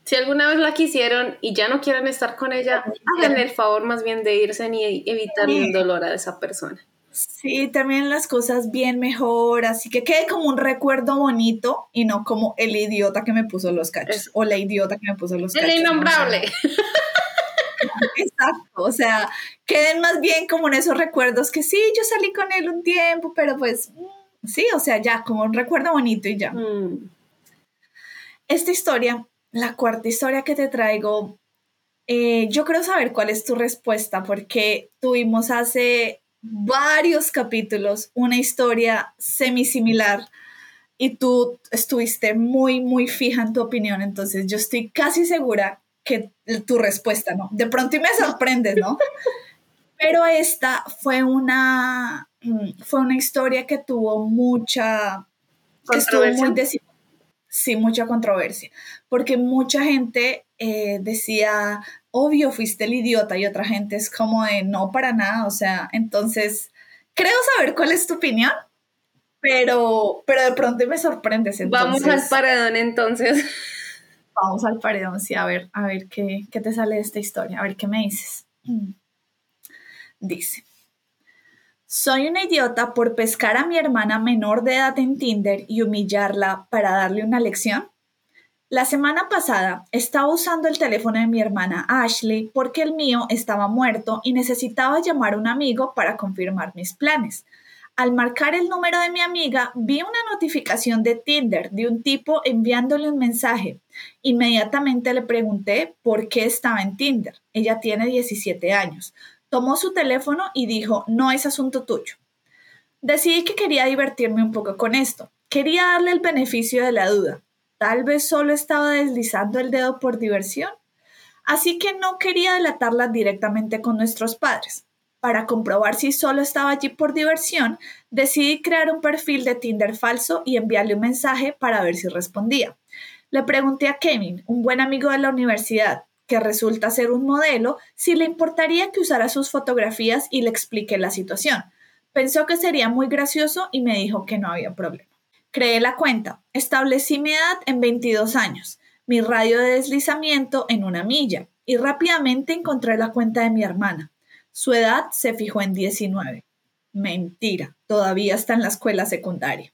S2: Si alguna vez la quisieron y ya no quieren estar con ella, háganle el favor más bien de irse y evitar el dolor a esa persona.
S1: Sí, también las cosas bien mejor, así que quede como un recuerdo bonito y no como el idiota que me puso los cachos o la idiota que me puso los cachos.
S2: El innombrable.
S1: Exacto, o sea, queden más bien como en esos recuerdos que sí, yo salí con él un tiempo, pero pues mm, sí, o sea, ya como un recuerdo bonito y ya. Mm. Esta historia la cuarta historia que te traigo Eh, yo quiero saber cuál es tu respuesta porque tuvimos hace varios capítulos una historia semisimilar y tú estuviste muy, muy fija en tu opinión, entonces yo estoy casi segura que tu respuesta, ¿no? De pronto y me sorprendes, ¿no? Pero esta fue una, mm, fue una historia que tuvo mucha, que estuvo muy sí, mucha controversia, porque mucha gente eh, decía, obvio, fuiste el idiota, y otra gente es como de, no, para nada, o sea, entonces, creo saber cuál es tu opinión, pero, pero de pronto me sorprendes.
S2: Vamos al paredón entonces.
S1: Vamos al paredón, sí, a ver, a ver qué, qué te sale de esta historia, a ver qué me dices. Dice, soy una idiota por pescar a mi hermana menor de edad en Tinder y humillarla para darle una lección. La semana pasada estaba usando el teléfono de mi hermana Ashley porque el mío estaba muerto y necesitaba llamar a un amigo para confirmar mis planes. Al marcar el número de mi amiga, vi una notificación de Tinder de un tipo enviándole un mensaje. Inmediatamente le pregunté por qué estaba en Tinder. Ella tiene 17 años tomó su teléfono y dijo, no es asunto tuyo. Decidí que quería divertirme un poco con esto. Quería darle el beneficio de la duda. Tal vez solo estaba deslizando el dedo por diversión. Así que no quería delatarla directamente con nuestros padres. Para comprobar si solo estaba allí por diversión, decidí crear un perfil de Tinder falso y enviarle un mensaje para ver si respondía. Le pregunté a Kevin, un buen amigo de la universidad, que resulta ser un modelo, si le importaría que usara sus fotografías y le expliqué la situación. Pensó que sería muy gracioso y me dijo que no había problema. Creé la cuenta, establecí mi edad en 22 años, mi radio de deslizamiento en una milla y rápidamente encontré la cuenta de mi hermana. Su edad se fijó en 19. Mentira, todavía está en la escuela secundaria.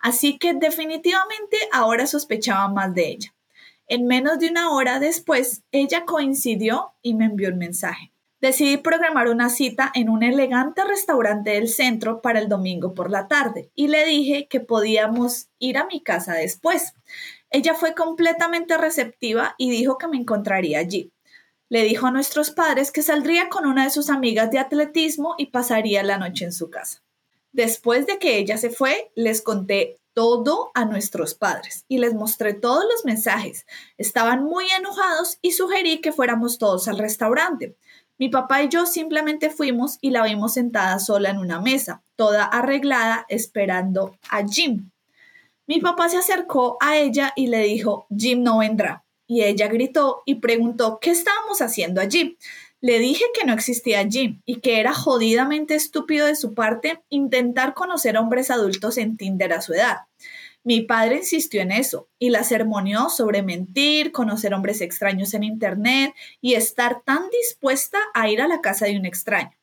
S1: Así que definitivamente ahora sospechaba más de ella. En menos de una hora después, ella coincidió y me envió un mensaje. Decidí programar una cita en un elegante restaurante del centro para el domingo por la tarde y le dije que podíamos ir a mi casa después. Ella fue completamente receptiva y dijo que me encontraría allí. Le dijo a nuestros padres que saldría con una de sus amigas de atletismo y pasaría la noche en su casa. Después de que ella se fue, les conté todo a nuestros padres y les mostré todos los mensajes. Estaban muy enojados y sugerí que fuéramos todos al restaurante. Mi papá y yo simplemente fuimos y la vimos sentada sola en una mesa, toda arreglada, esperando a Jim. Mi papá se acercó a ella y le dijo, Jim no vendrá. Y ella gritó y preguntó qué estábamos haciendo allí. Le dije que no existía Jim y que era jodidamente estúpido de su parte intentar conocer hombres adultos en Tinder a su edad. Mi padre insistió en eso y la sermoneó sobre mentir, conocer hombres extraños en Internet y estar tan dispuesta a ir a la casa de un extraño.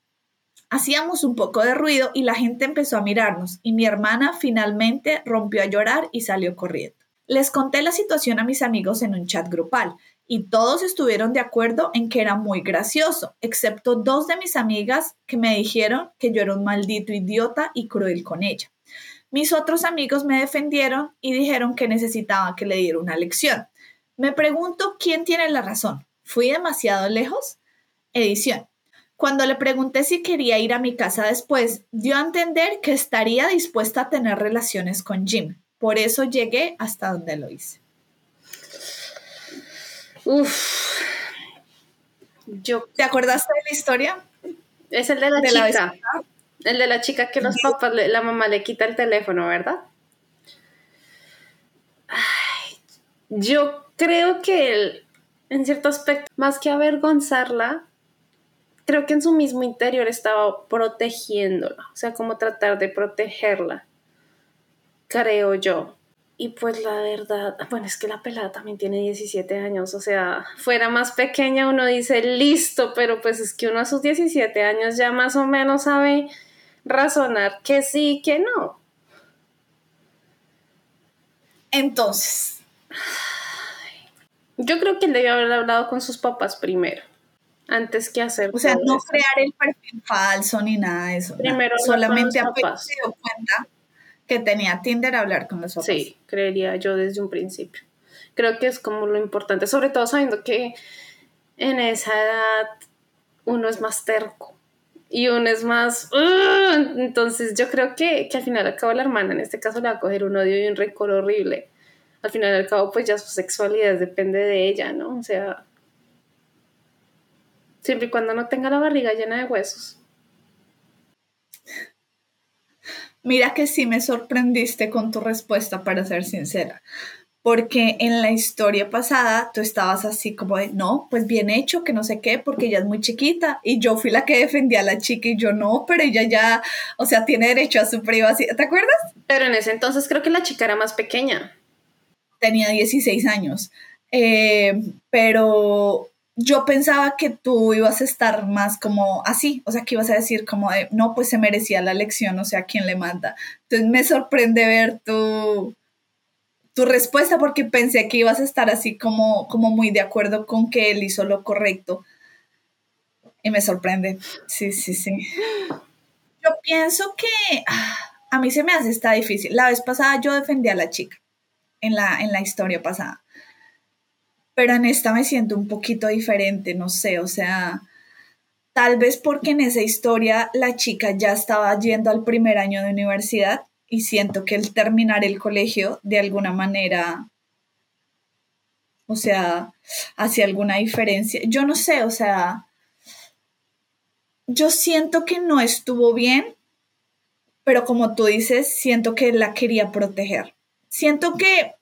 S1: Hacíamos un poco de ruido y la gente empezó a mirarnos y mi hermana finalmente rompió a llorar y salió corriendo. Les conté la situación a mis amigos en un chat grupal y todos estuvieron de acuerdo en que era muy gracioso, excepto dos de mis amigas que me dijeron que yo era un maldito idiota y cruel con ella. Mis otros amigos me defendieron y dijeron que necesitaba que le diera una lección. Me pregunto quién tiene la razón. ¿Fui demasiado lejos? Edición. Cuando le pregunté si quería ir a mi casa después, dio a entender que estaría dispuesta a tener relaciones con Jim. Por eso llegué hasta donde lo hice.
S2: Uf. Yo,
S1: ¿Te acordaste de la historia?
S2: Es el de la chica. El de la chica que los papás, la mamá le quita el teléfono, ¿verdad? yo creo que él, en cierto aspecto, más que avergonzarla, creo que en su mismo interior estaba protegiéndola, o sea, como tratar de protegerla, creo yo. Y pues la verdad, bueno, es que la pelada también tiene 17 años, o sea, fuera más pequeña uno dice listo, pero pues es que uno a sus 17 años ya más o menos sabe razonar que sí, que no.
S1: Entonces,
S2: yo creo que él debió haber hablado con sus papás primero, antes que hacer.
S1: O sea, no crear el perfil falso ni nada de eso. Primero, solamente ha dio cuenta que tenía Tinder a hablar con los papás.
S2: Sí, creería yo desde un principio. Creo que es como lo importante, sobre todo sabiendo que en esa edad uno es más terco y uno es más... entonces yo creo que, que al final al cabo la hermana en este caso le va a coger un odio y un récord horrible. Al final al cabo pues ya su sexualidad depende de ella, ¿no? O sea, siempre y cuando no tenga la barriga llena de huesos.
S1: Mira que sí me sorprendiste con tu respuesta, para ser sincera, porque en la historia pasada tú estabas así como de, no, pues bien hecho, que no sé qué, porque ella es muy chiquita y yo fui la que defendía a la chica y yo no, pero ella ya, o sea, tiene derecho a su privacidad, ¿te acuerdas?
S2: Pero en ese entonces creo que la chica era más pequeña.
S1: Tenía 16 años, eh, pero yo pensaba que tú ibas a estar más como así, o sea, que ibas a decir como de, no, pues se merecía la lección, o sea, ¿quién le manda? Entonces me sorprende ver tu, tu respuesta porque pensé que ibas a estar así como, como muy de acuerdo con que él hizo lo correcto. Y me sorprende. Sí, sí, sí. Yo pienso que ah, a mí se me hace esta difícil. La vez pasada yo defendí a la chica en la, en la historia pasada pero en esta me siento un poquito diferente, no sé, o sea, tal vez porque en esa historia la chica ya estaba yendo al primer año de universidad y siento que el terminar el colegio de alguna manera, o sea, hacía alguna diferencia. Yo no sé, o sea, yo siento que no estuvo bien, pero como tú dices, siento que la quería proteger. Siento que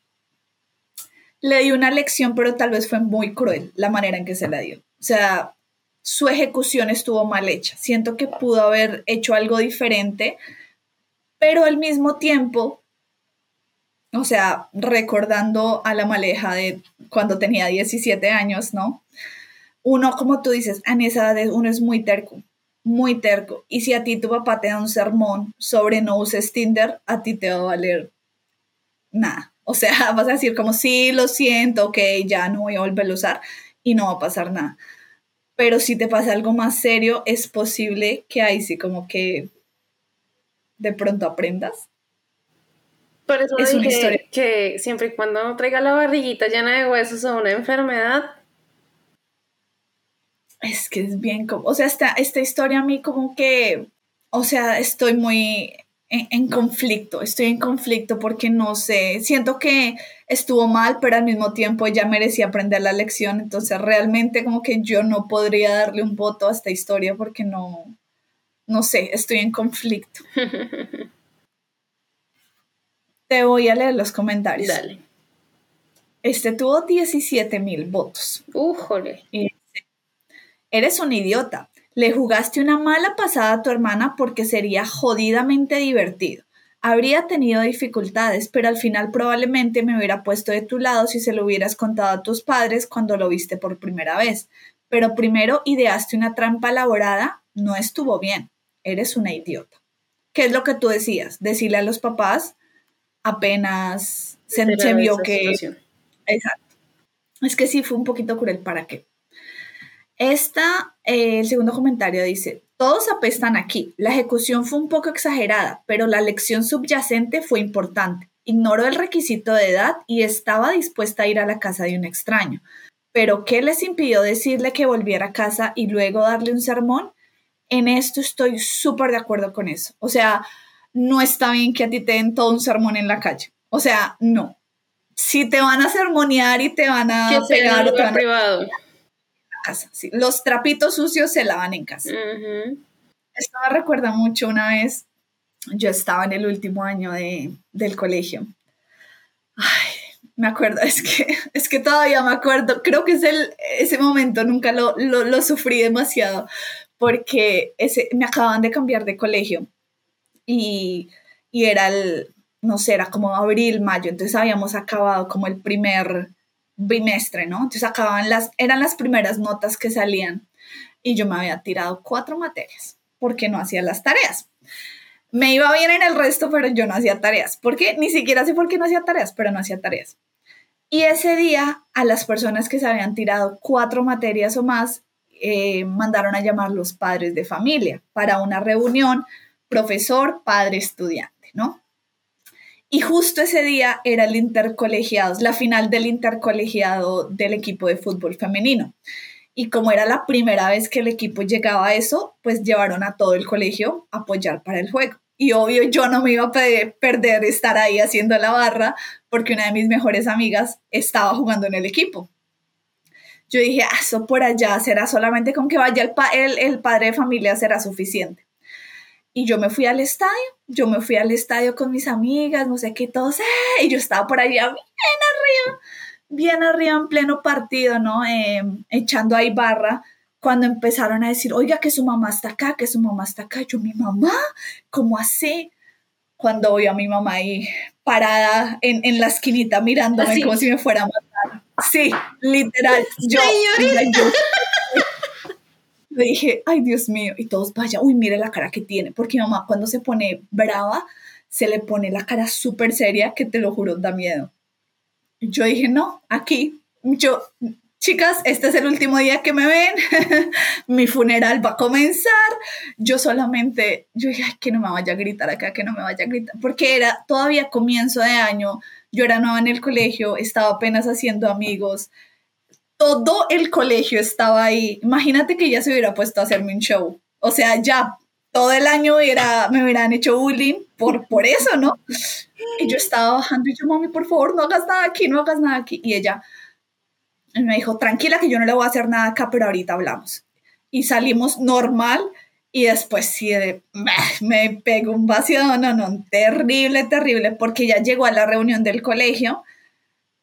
S1: le dio una lección, pero tal vez fue muy cruel la manera en que se la dio. O sea, su ejecución estuvo mal hecha. Siento que pudo haber hecho algo diferente, pero al mismo tiempo, o sea, recordando a la maleja de cuando tenía 17 años, ¿no? Uno, como tú dices, en esa edad uno es muy terco, muy terco. Y si a ti tu papá te da un sermón sobre no uses Tinder, a ti te va a valer nada. O sea, vas a decir como, sí, lo siento, ok, ya no voy a volver a usar y no va a pasar nada. Pero si te pasa algo más serio, es posible que ahí sí como que de pronto aprendas.
S2: Por eso es una historia. que siempre y cuando no traiga la barriguita llena de huesos o una enfermedad.
S1: Es que es bien como, o sea, esta, esta historia a mí como que, o sea, estoy muy en, conflicto, estoy en conflicto porque no sé, siento que estuvo mal, pero al mismo tiempo ella merecía aprender la lección, entonces realmente como que yo no podría darle un voto a esta historia porque no, no sé, estoy en conflicto. Te voy a leer los comentarios. Dale. Este tuvo 17 mil votos.
S2: Újole.
S1: Eres un idiota. Le jugaste una mala pasada a tu hermana porque sería jodidamente divertido. Habría tenido dificultades, pero al final probablemente me hubiera puesto de tu lado si se lo hubieras contado a tus padres cuando lo viste por primera vez. Pero primero ideaste una trampa elaborada, no estuvo bien. Eres una idiota. ¿Qué es lo que tú decías? Decirle a los papás apenas se, vio que... Exacto. Es que sí fue un poquito cruel para qué. Esta, eh, el segundo comentario dice, todos apestan aquí. La ejecución fue un poco exagerada, pero la lección subyacente fue importante. Ignoró el requisito de edad y estaba dispuesta a ir a la casa de un extraño. Pero ¿qué les impidió decirle que volviera a casa y luego darle un sermón? En esto estoy súper de acuerdo con eso. O sea, no está bien que a ti te den todo un sermón en la calle. O sea, no. Si te van a sermonear y te van a
S2: que pegar, privado
S1: casa. Los trapitos sucios se lavan en casa. Esto me recuerda mucho una vez, yo estaba en el último año de, del colegio. Ay, me acuerdo, es que, es que todavía me acuerdo, creo que es el, ese momento, nunca lo, lo, sufrí demasiado, porque ese, me acaban de cambiar de colegio y, y era el, no sé, era como abril, mayo, entonces habíamos acabado como el primer bimestre, ¿no? Entonces acababan las, eran las primeras notas que salían y yo me había tirado cuatro materias porque no hacía las tareas. Me iba bien en el resto, pero yo no hacía tareas. ¿Por qué? Ni siquiera sé por qué no hacía tareas, pero no hacía tareas. Y ese día a las personas que se habían tirado cuatro materias o más, eh, mandaron a llamar los padres de familia para una reunión profesor, padre, estudiante, ¿no? Y justo ese día era el intercolegiado, la final del intercolegiado del equipo de fútbol femenino. Y como era la primera vez que el equipo llegaba a eso, pues llevaron a todo el colegio a apoyar para el juego. Y obvio yo no me iba a perder estar ahí haciendo la barra porque una de mis mejores amigas estaba jugando en el equipo. Yo dije, ah, eso por allá será solamente con que vaya el, el, el padre de familia será suficiente. Y yo me fui al estadio, yo me fui al estadio con mis amigas, no sé qué, todos, ¡eh! y yo estaba por allá bien arriba, bien arriba en pleno partido, ¿no? Em, echando ahí barra, cuando empezaron a decir, oiga, que su mamá está acá, que su mamá está acá. Yo, mi mamá, ¿cómo así? Cuando voy a mi mamá ahí parada en, en la esquinita mirándome como si me fuera a matar. Sí, literal. Yo, yo, le dije, ay Dios mío, y todos, vaya, uy, mire la cara que tiene, porque mi mamá cuando se pone brava, se le pone la cara súper seria, que te lo juro, da miedo. Yo dije, no, aquí, yo, chicas, este es el último día que me ven, mi funeral va a comenzar, yo solamente, yo dije, ay, que no me vaya a gritar acá, que no me vaya a gritar, porque era todavía comienzo de año, yo era nueva en el colegio, estaba apenas haciendo amigos, todo el colegio estaba ahí. Imagínate que ya se hubiera puesto a hacerme un show. O sea, ya todo el año era, me hubieran hecho bullying por, por eso, ¿no? Y yo estaba bajando y yo, mami, por favor, no hagas nada aquí, no hagas nada aquí. Y ella me dijo, tranquila que yo no le voy a hacer nada acá, pero ahorita hablamos. Y salimos normal y después sí, me pegó un vacío, no, no, terrible, terrible, porque ya llegó a la reunión del colegio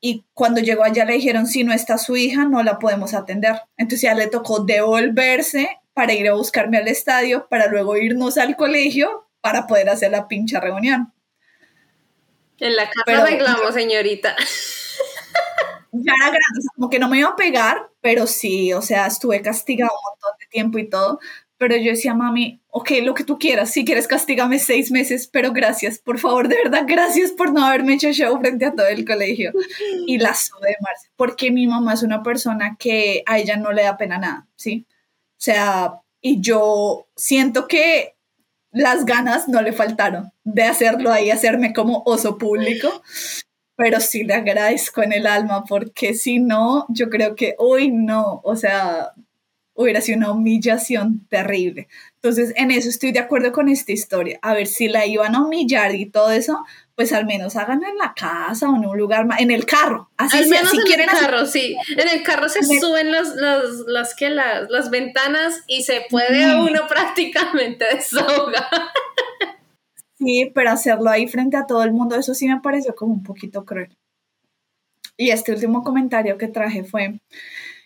S1: y cuando llegó allá le dijeron, si no está su hija, no la podemos atender. Entonces ya le tocó devolverse para ir a buscarme al estadio, para luego irnos al colegio para poder hacer la pincha reunión.
S2: En la casa arreglamos, señorita.
S1: Ya era grande, como que no me iba a pegar, pero sí, o sea, estuve castigado un montón de tiempo y todo, pero yo decía, mami, ok, lo que tú quieras, si quieres castígame seis meses, pero gracias, por favor, de verdad, gracias por no haberme hecho show frente a todo el colegio. Y la sube Marce, porque mi mamá es una persona que a ella no le da pena nada, ¿sí? O sea, y yo siento que las ganas no le faltaron de hacerlo ahí, hacerme como oso público, pero sí le agradezco en el alma, porque si no, yo creo que hoy no, o sea, hubiera sido una humillación terrible. Entonces, en eso estoy de acuerdo con esta historia. A ver, si la iban a humillar y todo eso, pues al menos hagan en la casa o en un lugar más, en el carro.
S2: Así al menos en el carro, sí. En el carro se suben las, las, que las, las ventanas y se puede uno prácticamente desahogar.
S1: Sí, pero hacerlo ahí frente a todo el mundo, eso sí me pareció como un poquito cruel. Y este último comentario que traje fue,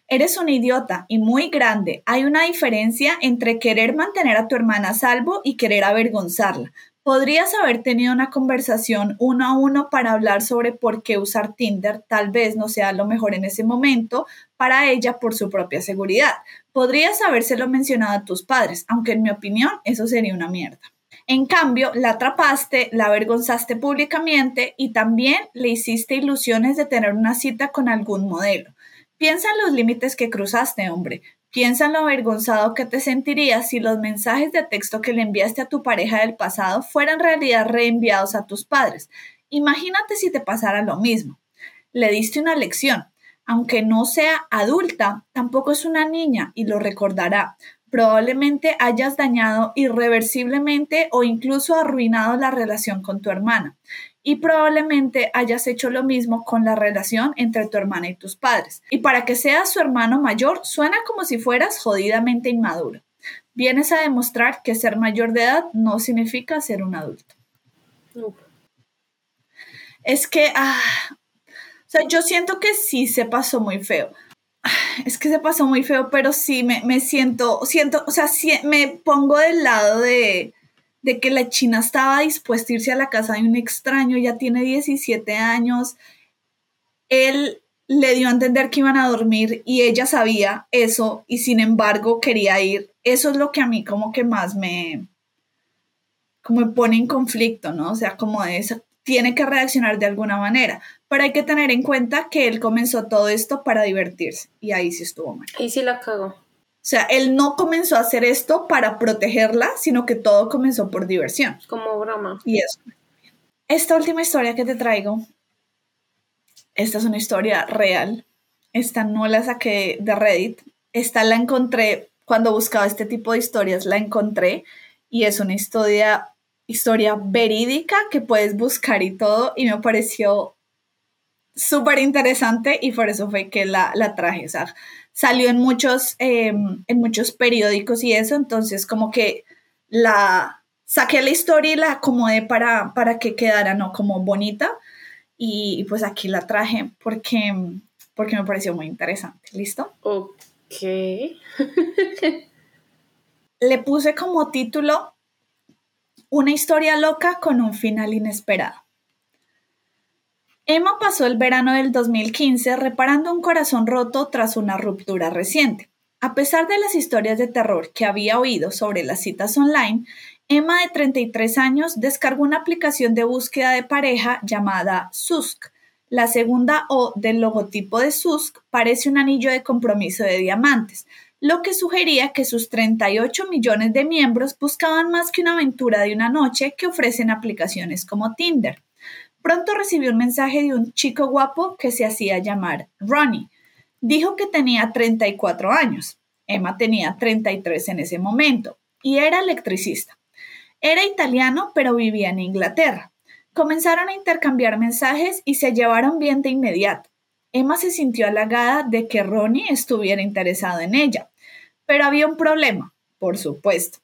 S1: Eres un idiota y muy grande. Hay una diferencia entre querer mantener a tu hermana a salvo y querer avergonzarla. Podrías haber tenido una conversación uno a uno para hablar sobre por qué usar Tinder tal vez no sea lo mejor en ese momento para ella por su propia seguridad. Podrías habérselo mencionado a tus padres, aunque en mi opinión eso sería una mierda. En cambio, la atrapaste, la avergonzaste públicamente y también le hiciste ilusiones de tener una cita con algún modelo. Piensa en los límites que cruzaste, hombre. Piensa en lo avergonzado que te sentirías si los mensajes de texto que le enviaste a tu pareja del pasado fueran en realidad reenviados a tus padres. Imagínate si te pasara lo mismo. Le diste una lección. Aunque no sea adulta, tampoco es una niña y lo recordará. Probablemente hayas dañado irreversiblemente o incluso arruinado la relación con tu hermana y probablemente hayas hecho lo mismo con la relación entre tu hermana y tus padres. Y para que seas su hermano mayor, suena como si fueras jodidamente inmaduro. Vienes a demostrar que ser mayor de edad no significa ser un adulto. Es que, ah, o sea, yo siento que sí se pasó muy feo. Ah, es que se pasó muy feo, pero sí me, me siento, siento, o sea, me pongo del lado de, de que la China estaba dispuesta a irse a la casa de un extraño, ya tiene 17 años, él le dio a entender que iban a dormir y ella sabía eso y sin embargo quería ir. Eso es lo que a mí como que más me, como me pone en conflicto, ¿no? O sea, como eso, tiene que reaccionar de alguna manera. Pero hay que tener en cuenta que él comenzó todo esto para divertirse y ahí sí estuvo mal.
S2: Y sí la cagó.
S1: O sea, él no comenzó a hacer esto para protegerla, sino que todo comenzó por diversión.
S2: Como broma.
S1: Y eso. Esta última historia que te traigo, esta es una historia real. Esta no la saqué de Reddit. esta la encontré, cuando buscaba este tipo de historias, la encontré y es una historia, historia verídica que puedes buscar y todo y me pareció súper interesante y por eso fue que la, la traje. O sea, salió en muchos, em, en muchos periódicos y eso, entonces como que la saqué la historia y la acomodé para, para que quedara ¿no? como bonita y, pues aquí la traje porque, porque me pareció muy interesante. ¿Listo?
S2: Ok.
S1: Le puse como título Una historia loca con un final inesperado. Emma pasó el verano del 2015 reparando un corazón roto tras una ruptura reciente. A pesar de las historias de terror que había oído sobre las citas online, Emma de 33 años descargó una aplicación de búsqueda de pareja llamada Susk. La segunda O del logotipo de Susk parece un anillo de compromiso de diamantes, lo que sugería que sus 38 millones de miembros buscaban más que una aventura de una noche que ofrecen aplicaciones como Tinder. Pronto recibió un mensaje de un chico guapo que se hacía llamar Ronnie. Dijo que tenía 34 años. Emma tenía 33 en ese momento y era electricista. Era italiano, pero vivía en Inglaterra. Comenzaron a intercambiar mensajes y se llevaron bien de inmediato. Emma se sintió halagada de que Ronnie estuviera interesado en ella. Pero había un problema, por supuesto.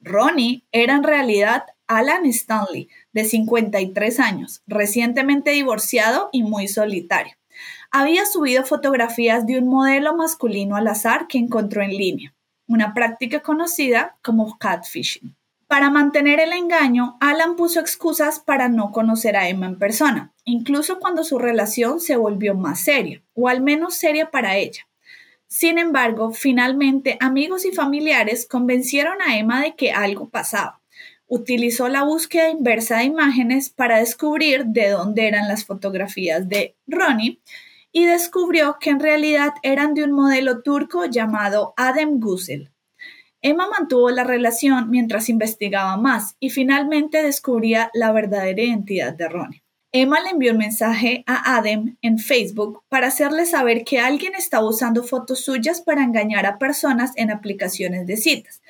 S1: Ronnie era en realidad Alan Stanley, de 53 años, recientemente divorciado y muy solitario. Había subido fotografías de un modelo masculino al azar que encontró en línea, una práctica conocida como catfishing. Para mantener el engaño, Alan puso excusas para no conocer a Emma en persona, incluso cuando su relación se volvió más seria, o al menos seria para ella. Sin embargo, finalmente amigos y familiares convencieron a Emma de que algo pasaba utilizó la búsqueda inversa de imágenes para descubrir de dónde eran las fotografías de Ronnie y descubrió que en realidad eran de un modelo turco llamado Adem Gusel. Emma mantuvo la relación mientras investigaba más y finalmente descubría la verdadera identidad de Ronnie. Emma le envió un mensaje a Adem en Facebook para hacerle saber que alguien estaba usando fotos suyas para engañar a personas en aplicaciones de citas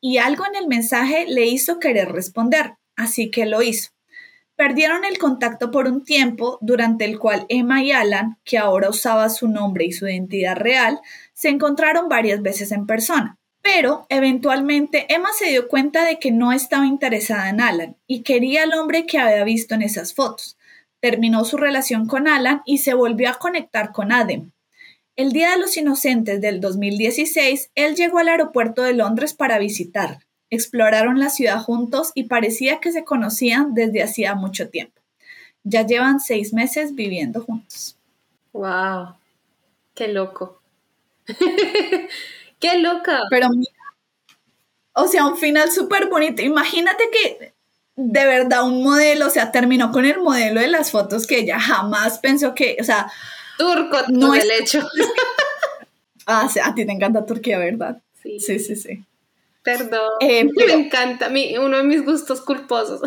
S1: y algo en el mensaje le hizo querer responder, así que lo hizo. Perdieron el contacto por un tiempo, durante el cual Emma y Alan, que ahora usaba su nombre y su identidad real, se encontraron varias veces en persona. Pero, eventualmente, Emma se dio cuenta de que no estaba interesada en Alan y quería al hombre que había visto en esas fotos. Terminó su relación con Alan y se volvió a conectar con Adem, el Día de los Inocentes del 2016, él llegó al aeropuerto de Londres para visitar. Exploraron la ciudad juntos y parecía que se conocían desde hacía mucho tiempo. Ya llevan seis meses viviendo juntos.
S2: ¡Wow! ¡Qué loco! ¡Qué loca!
S1: Pero mira, o sea, un final súper bonito. Imagínate que de verdad un modelo, o sea, terminó con el modelo de las fotos que ella jamás pensó que, o sea,
S2: Turco no del hecho.
S1: ah, sí, a ti te encanta Turquía, ¿verdad? Sí. Sí, sí, sí.
S2: Perdón. Eh, me encanta, uno de mis gustos culposos.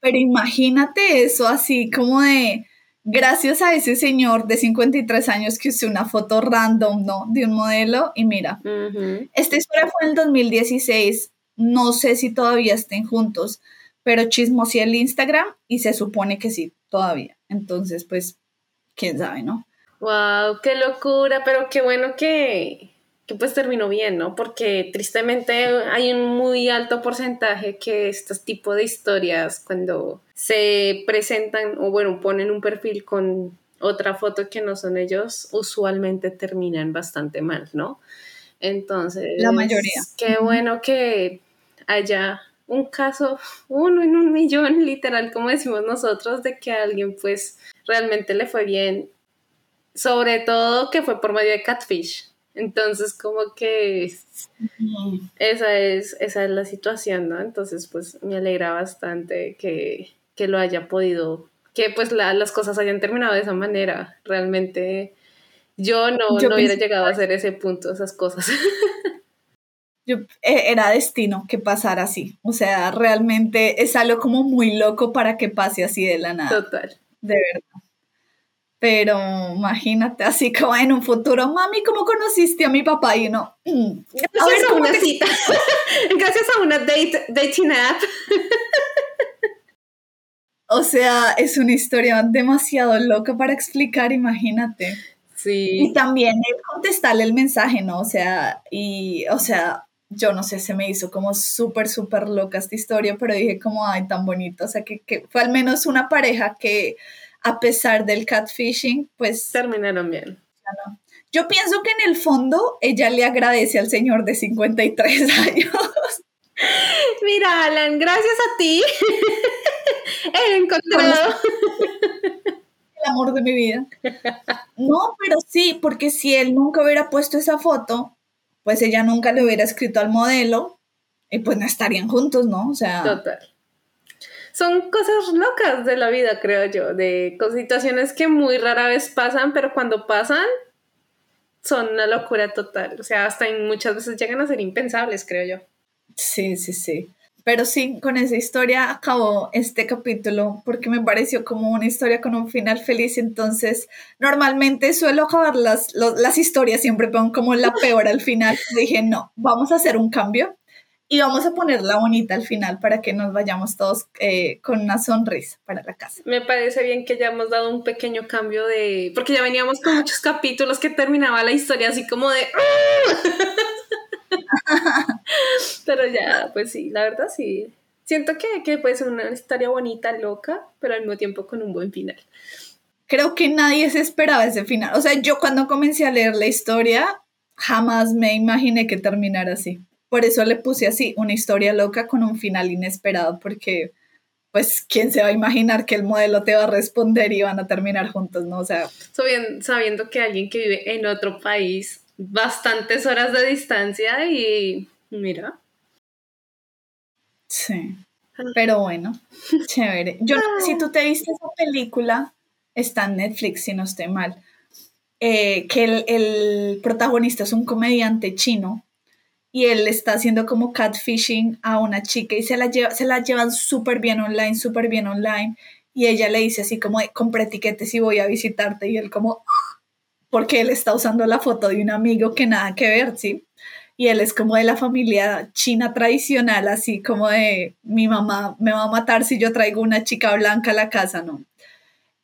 S1: pero imagínate eso así como de, gracias a ese señor de 53 años que usó una foto random, ¿no? De un modelo y mira, esta historia fue en el 2016, no sé si todavía estén juntos, pero chismosí el Instagram y se supone que sí, todavía. Entonces, pues, quién sabe, ¿no?
S2: Wow, qué locura, pero qué bueno que, que pues terminó bien, ¿no? Porque tristemente hay un muy alto porcentaje que estos tipos de historias cuando se presentan o bueno, ponen un perfil con otra foto que no son ellos, usualmente terminan bastante mal, ¿no? Entonces,
S1: la mayoría.
S2: Qué bueno que haya un caso, uno en un millón, literal, como decimos nosotros, de que alguien pues realmente le fue bien, sobre todo que fue por medio de Catfish. Entonces, como que esa es, esa es la situación, ¿no? Entonces, pues me alegra bastante que, lo haya podido, que pues las cosas hayan terminado de esa manera. Realmente yo no, no hubiera llegado a hacer ese punto, esas cosas.
S1: Yo, e, era destino que pasara así. O sea, realmente es algo como muy loco para que pase así de la nada.
S2: Total.
S1: De verdad. Pero imagínate, así como en un futuro, mami, ¿cómo conociste a mi papá? Y no.
S2: Mm, gracias a, una cita. Gracias a una date, dating app.
S1: o sea, es una historia demasiado loca para explicar, imagínate.
S2: Sí.
S1: Y también contestarle el mensaje, ¿no? O sea, y, o sea, yo no sé, se me hizo como súper, súper loca esta historia, pero dije como, ay, tan bonito. O sea, que, que fue al menos una pareja que a pesar del catfishing, pues...
S2: Terminaron bien.
S1: Yo pienso que en el fondo ella le agradece al señor de 53 años.
S2: Mira, Alan, gracias a ti he encontrado
S1: el amor de mi vida. No, pero sí, porque si él nunca hubiera puesto esa foto, pues ella nunca le hubiera escrito al modelo y pues no estarían juntos, ¿no? O sea.
S2: Total son cosas locas de la vida, creo yo, de situaciones que muy rara vez pasan, pero cuando pasan son una locura total. O sea, hasta muchas veces llegan a ser impensables, creo yo.
S1: Sí, sí, sí. Pero sí, con esa historia acabó este capítulo porque me pareció como una historia con un final feliz. Entonces, normalmente suelo acabar las, las historias, siempre pongo como la peor al final. Dije, no, vamos a hacer un cambio y vamos a ponerla bonita al final para que nos vayamos todos eh, con una sonrisa para la casa.
S2: Me parece bien que ya hemos dado un pequeño cambio de... Porque ya veníamos con muchos capítulos que terminaba la historia así como de... pero ya, pues sí, la verdad sí. Siento que, que puede ser una historia bonita, loca, pero al mismo tiempo con un buen final.
S1: Creo que nadie se esperaba ese final. O sea, yo cuando comencé a leer la historia, jamás me imaginé que terminara así. Por eso le puse así, una historia loca con un final inesperado, porque pues quién se va a imaginar que el modelo te va a responder y van a terminar juntos, ¿no? O sea...
S2: Sabiendo que alguien que vive en otro país, bastantes horas de distancia y mira.
S1: Sí. Pero bueno, chévere. Yo no sé si tú te viste esa película, está en Netflix, si no estoy mal, eh, que el, el protagonista es un comediante chino y él está haciendo como catfishing a una chica y se la, lleva, se la llevan súper bien online, súper bien online. Y ella le dice así como, compré etiquetes y voy a visitarte. Y él como, porque él está usando la foto de un amigo que nada que ver, ¿sí? Y él es como de la familia china tradicional, así como de, mi mamá me va a matar si yo traigo una chica blanca a la casa, ¿no?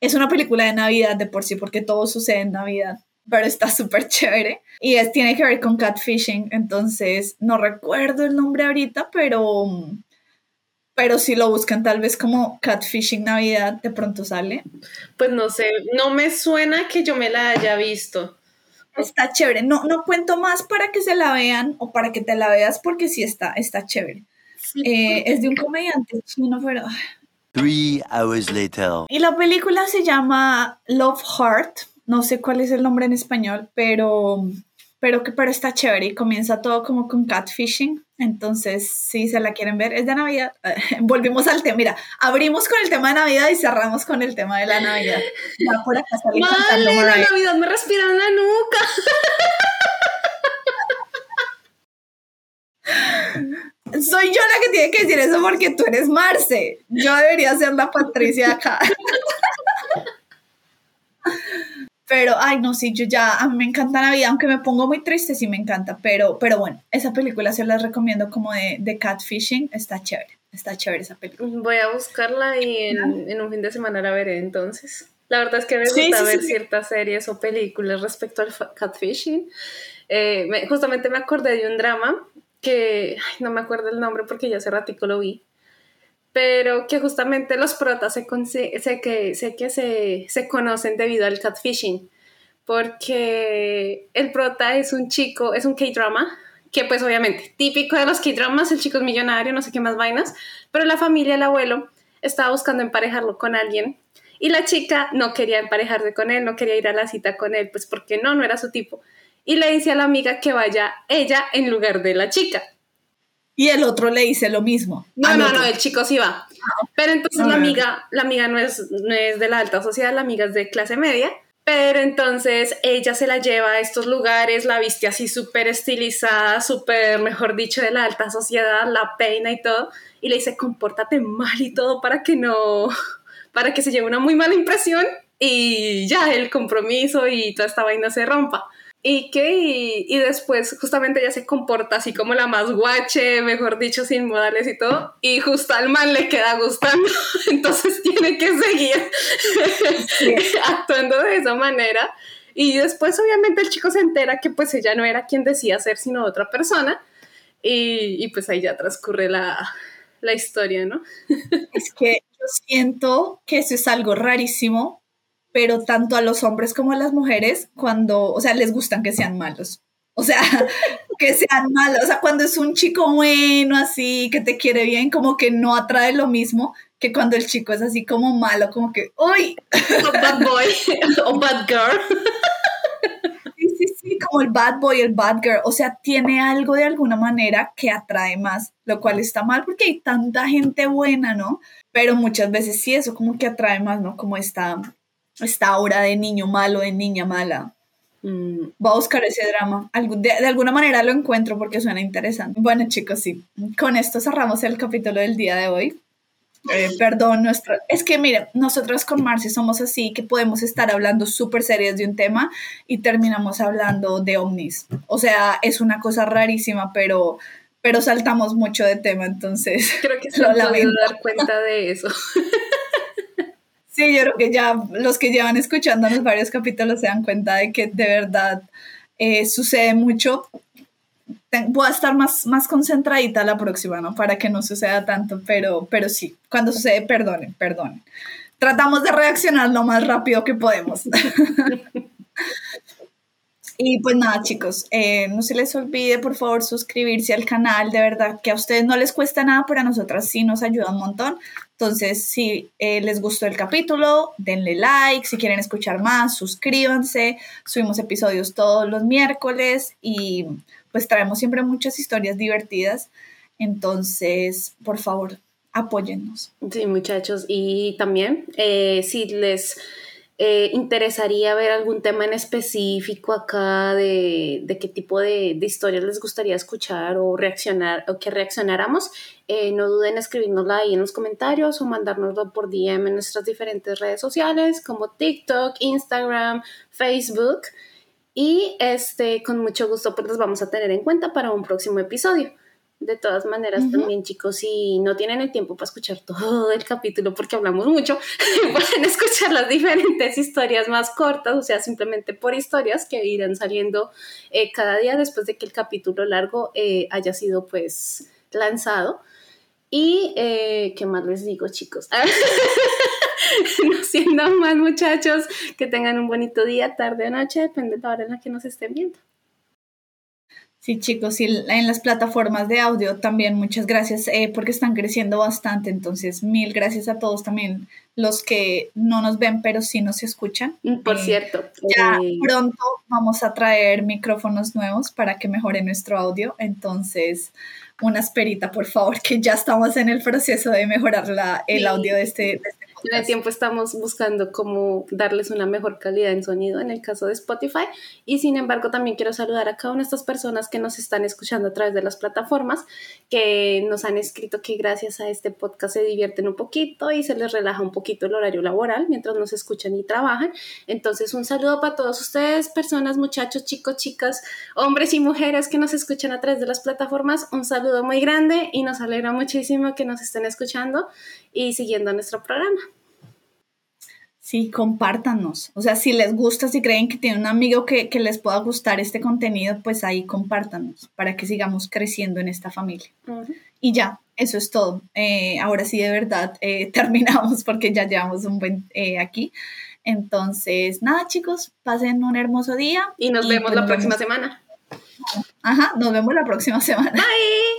S1: Es una película de Navidad de por sí, porque todo sucede en Navidad pero está súper chévere. Y es, tiene que ver con catfishing, entonces no recuerdo el nombre ahorita, pero, pero si lo buscan tal vez como catfishing Navidad, de pronto sale.
S2: Pues no sé, no me suena que yo me la haya visto.
S1: Está chévere, no, no cuento más para que se la vean o para que te la veas porque sí está, está chévere. Eh, es de un comediante chino, pero...
S3: Three hours later.
S1: Y la película se llama Love Heart no sé cuál es el nombre en español, pero, pero, pero está chévere y comienza todo como con catfishing. Entonces, si se la quieren ver, es de Navidad. Volvimos al tema. Mira, abrimos con el tema de Navidad y cerramos con el tema de la Navidad.
S2: Ya por acá Vale, la Navidad me respira en la nuca.
S1: Soy yo la que tiene que decir eso porque tú eres Marce. Yo debería ser la Patricia acá. Pero, ay, no, sí, yo ya, a mí me encanta la vida, aunque me pongo muy triste, sí me encanta, pero, pero bueno, esa película se la recomiendo como de, de catfishing, está chévere, está chévere esa película.
S2: Voy a buscarla y en, un fin de semana la veré entonces. La verdad es que me gusta ver ciertas series o películas respecto al catfishing. Eh, justamente me acordé de un drama que, ay, no me acuerdo el nombre porque ya hace ratico lo vi, pero que justamente los protas sé, que, sé que se, se conocen debido al catfishing, porque el prota es un chico, es un K-drama, que pues obviamente típico de los K-dramas, el chico es millonario, no sé qué más vainas, pero la familia, el abuelo, estaba buscando emparejarlo con alguien y la chica no quería emparejarse con él, no quería ir a la cita con él, pues porque no, no era su tipo. Y le dice a la amiga que vaya ella en lugar de la chica
S1: y el otro le dice lo mismo.
S2: No, no, no, el chico sí va. Pero entonces la amiga, la amiga no es, no es de la alta sociedad, la amiga es de clase media. Pero entonces ella se la lleva a estos lugares, la viste así súper estilizada, súper, mejor dicho, de la alta sociedad, la peina y todo. Y le dice, compórtate mal y todo para que no, para que se lleve una muy mala impresión. y ya el compromiso y toda esta vaina se rompa. Y que, y, después justamente ella se comporta así como la más guache, mejor dicho, sin modales y todo, y justo al man le queda gustando, entonces tiene que seguir actuando de esa manera. Y después obviamente el chico se entera que pues ella no era quien decía ser, sino otra persona, y, y pues ahí ya transcurre la, la historia, ¿no?
S1: es que yo siento que eso es algo rarísimo pero tanto a los hombres como a las mujeres, cuando, o sea, les gustan que sean malos. O sea, que sean malos. O sea, cuando es un chico bueno, así, que te quiere bien, como que no atrae lo mismo que cuando el chico es así como malo, como que, ¡uy!
S2: O bad boy o bad girl.
S1: Sí, sí, sí, como el bad boy, el bad girl. O sea, tiene algo de alguna manera que atrae más, lo cual está mal porque hay tanta gente buena, ¿no? Pero muchas veces sí, eso como que atrae más, ¿no? Como esta esta aura de niño malo, de niña mala. Mm, voy a buscar ese drama. De, alguna manera lo encuentro porque suena interesante. Bueno, chicos, sí. Con esto cerramos el capítulo del día de hoy. Eh, perdón, nuestra... es que mire, nosotros con Marcy somos así que podemos estar hablando súper serios de un tema y terminamos hablando de ovnis. O sea, es una cosa rarísima, pero, pero saltamos mucho de tema, entonces...
S2: Creo que se lo dar cuenta de eso.
S1: Sí, yo creo que ya los que llevan escuchándonos varios capítulos se dan cuenta de que de verdad eh, sucede mucho. voy a estar más, más concentradita la próxima, ¿no? Para que no suceda tanto, pero, pero sí, cuando sucede, perdonen, perdonen. Tratamos de reaccionar lo más rápido que podemos. Y pues nada, chicos, eh, no se les olvide por favor suscribirse al canal, de verdad que a ustedes no les cuesta nada, pero a nosotras sí nos ayuda un montón. Entonces, si eh, les gustó el capítulo, denle like, si quieren escuchar más, suscríbanse, subimos episodios todos los miércoles y pues traemos siempre muchas historias divertidas. Entonces, por favor, apóyennos.
S2: Sí, muchachos, y también eh, si les eh, interesaría ver algún tema en específico acá de, qué tipo de, de, historias les gustaría escuchar o reaccionar o que reaccionáramos, eh, no duden en escribirnosla ahí en los comentarios o mandárnoslo por DM en nuestras diferentes redes sociales como TikTok, Instagram, Facebook y este con mucho gusto pues los vamos a tener en cuenta para un próximo episodio. De todas maneras, también chicos, si no tienen el tiempo para escuchar todo el capítulo porque hablamos mucho, pueden escuchar las diferentes historias más cortas, o sea, simplemente por historias que irán saliendo eh, cada día después de que el capítulo largo eh, haya sido pues lanzado. Y, eh, ¿qué más les digo, chicos? no siendo más, muchachos, que tengan un bonito día, tarde o noche, depende de la hora en la que nos estén viendo.
S1: Sí, chicos, y en las plataformas de audio también muchas gracias eh, porque están creciendo bastante. Entonces, mil gracias a todos también los que no nos ven, pero sí nos escuchan.
S2: Mm, por eh, cierto,
S1: ya eh, pronto vamos a traer micrófonos nuevos para que mejore nuestro audio. Entonces, una esperita, por favor, que ya estamos en el proceso de mejorar la, el audio de este, de este
S2: en el tiempo estamos buscando cómo darles una mejor calidad en sonido en el caso de Spotify y sin embargo también quiero saludar a cada una de estas personas que nos están escuchando a través de las plataformas que nos han escrito que gracias a este podcast se divierten un poquito y se les relaja un poquito el horario laboral mientras nos escuchan y trabajan. Entonces un saludo para todos ustedes, personas, muchachos, chicos, chicas, hombres y mujeres que nos escuchan a través de las plataformas. Un saludo muy grande y nos alegra muchísimo que nos estén escuchando y siguiendo nuestro programa.
S1: Sí, compártanos. O sea, si les gusta, si creen que tienen un amigo que, les pueda gustar este contenido, pues ahí compártanos para que sigamos creciendo en esta familia. Y ya, eso es todo. Eh, ahora sí, de verdad, eh, terminamos porque ya llevamos un buen eh, aquí. Entonces, nada, chicos, pasen un hermoso día.
S2: Y nos vemos pues la próxima semana.
S1: Ajá, nos vemos la próxima semana.
S2: Bye.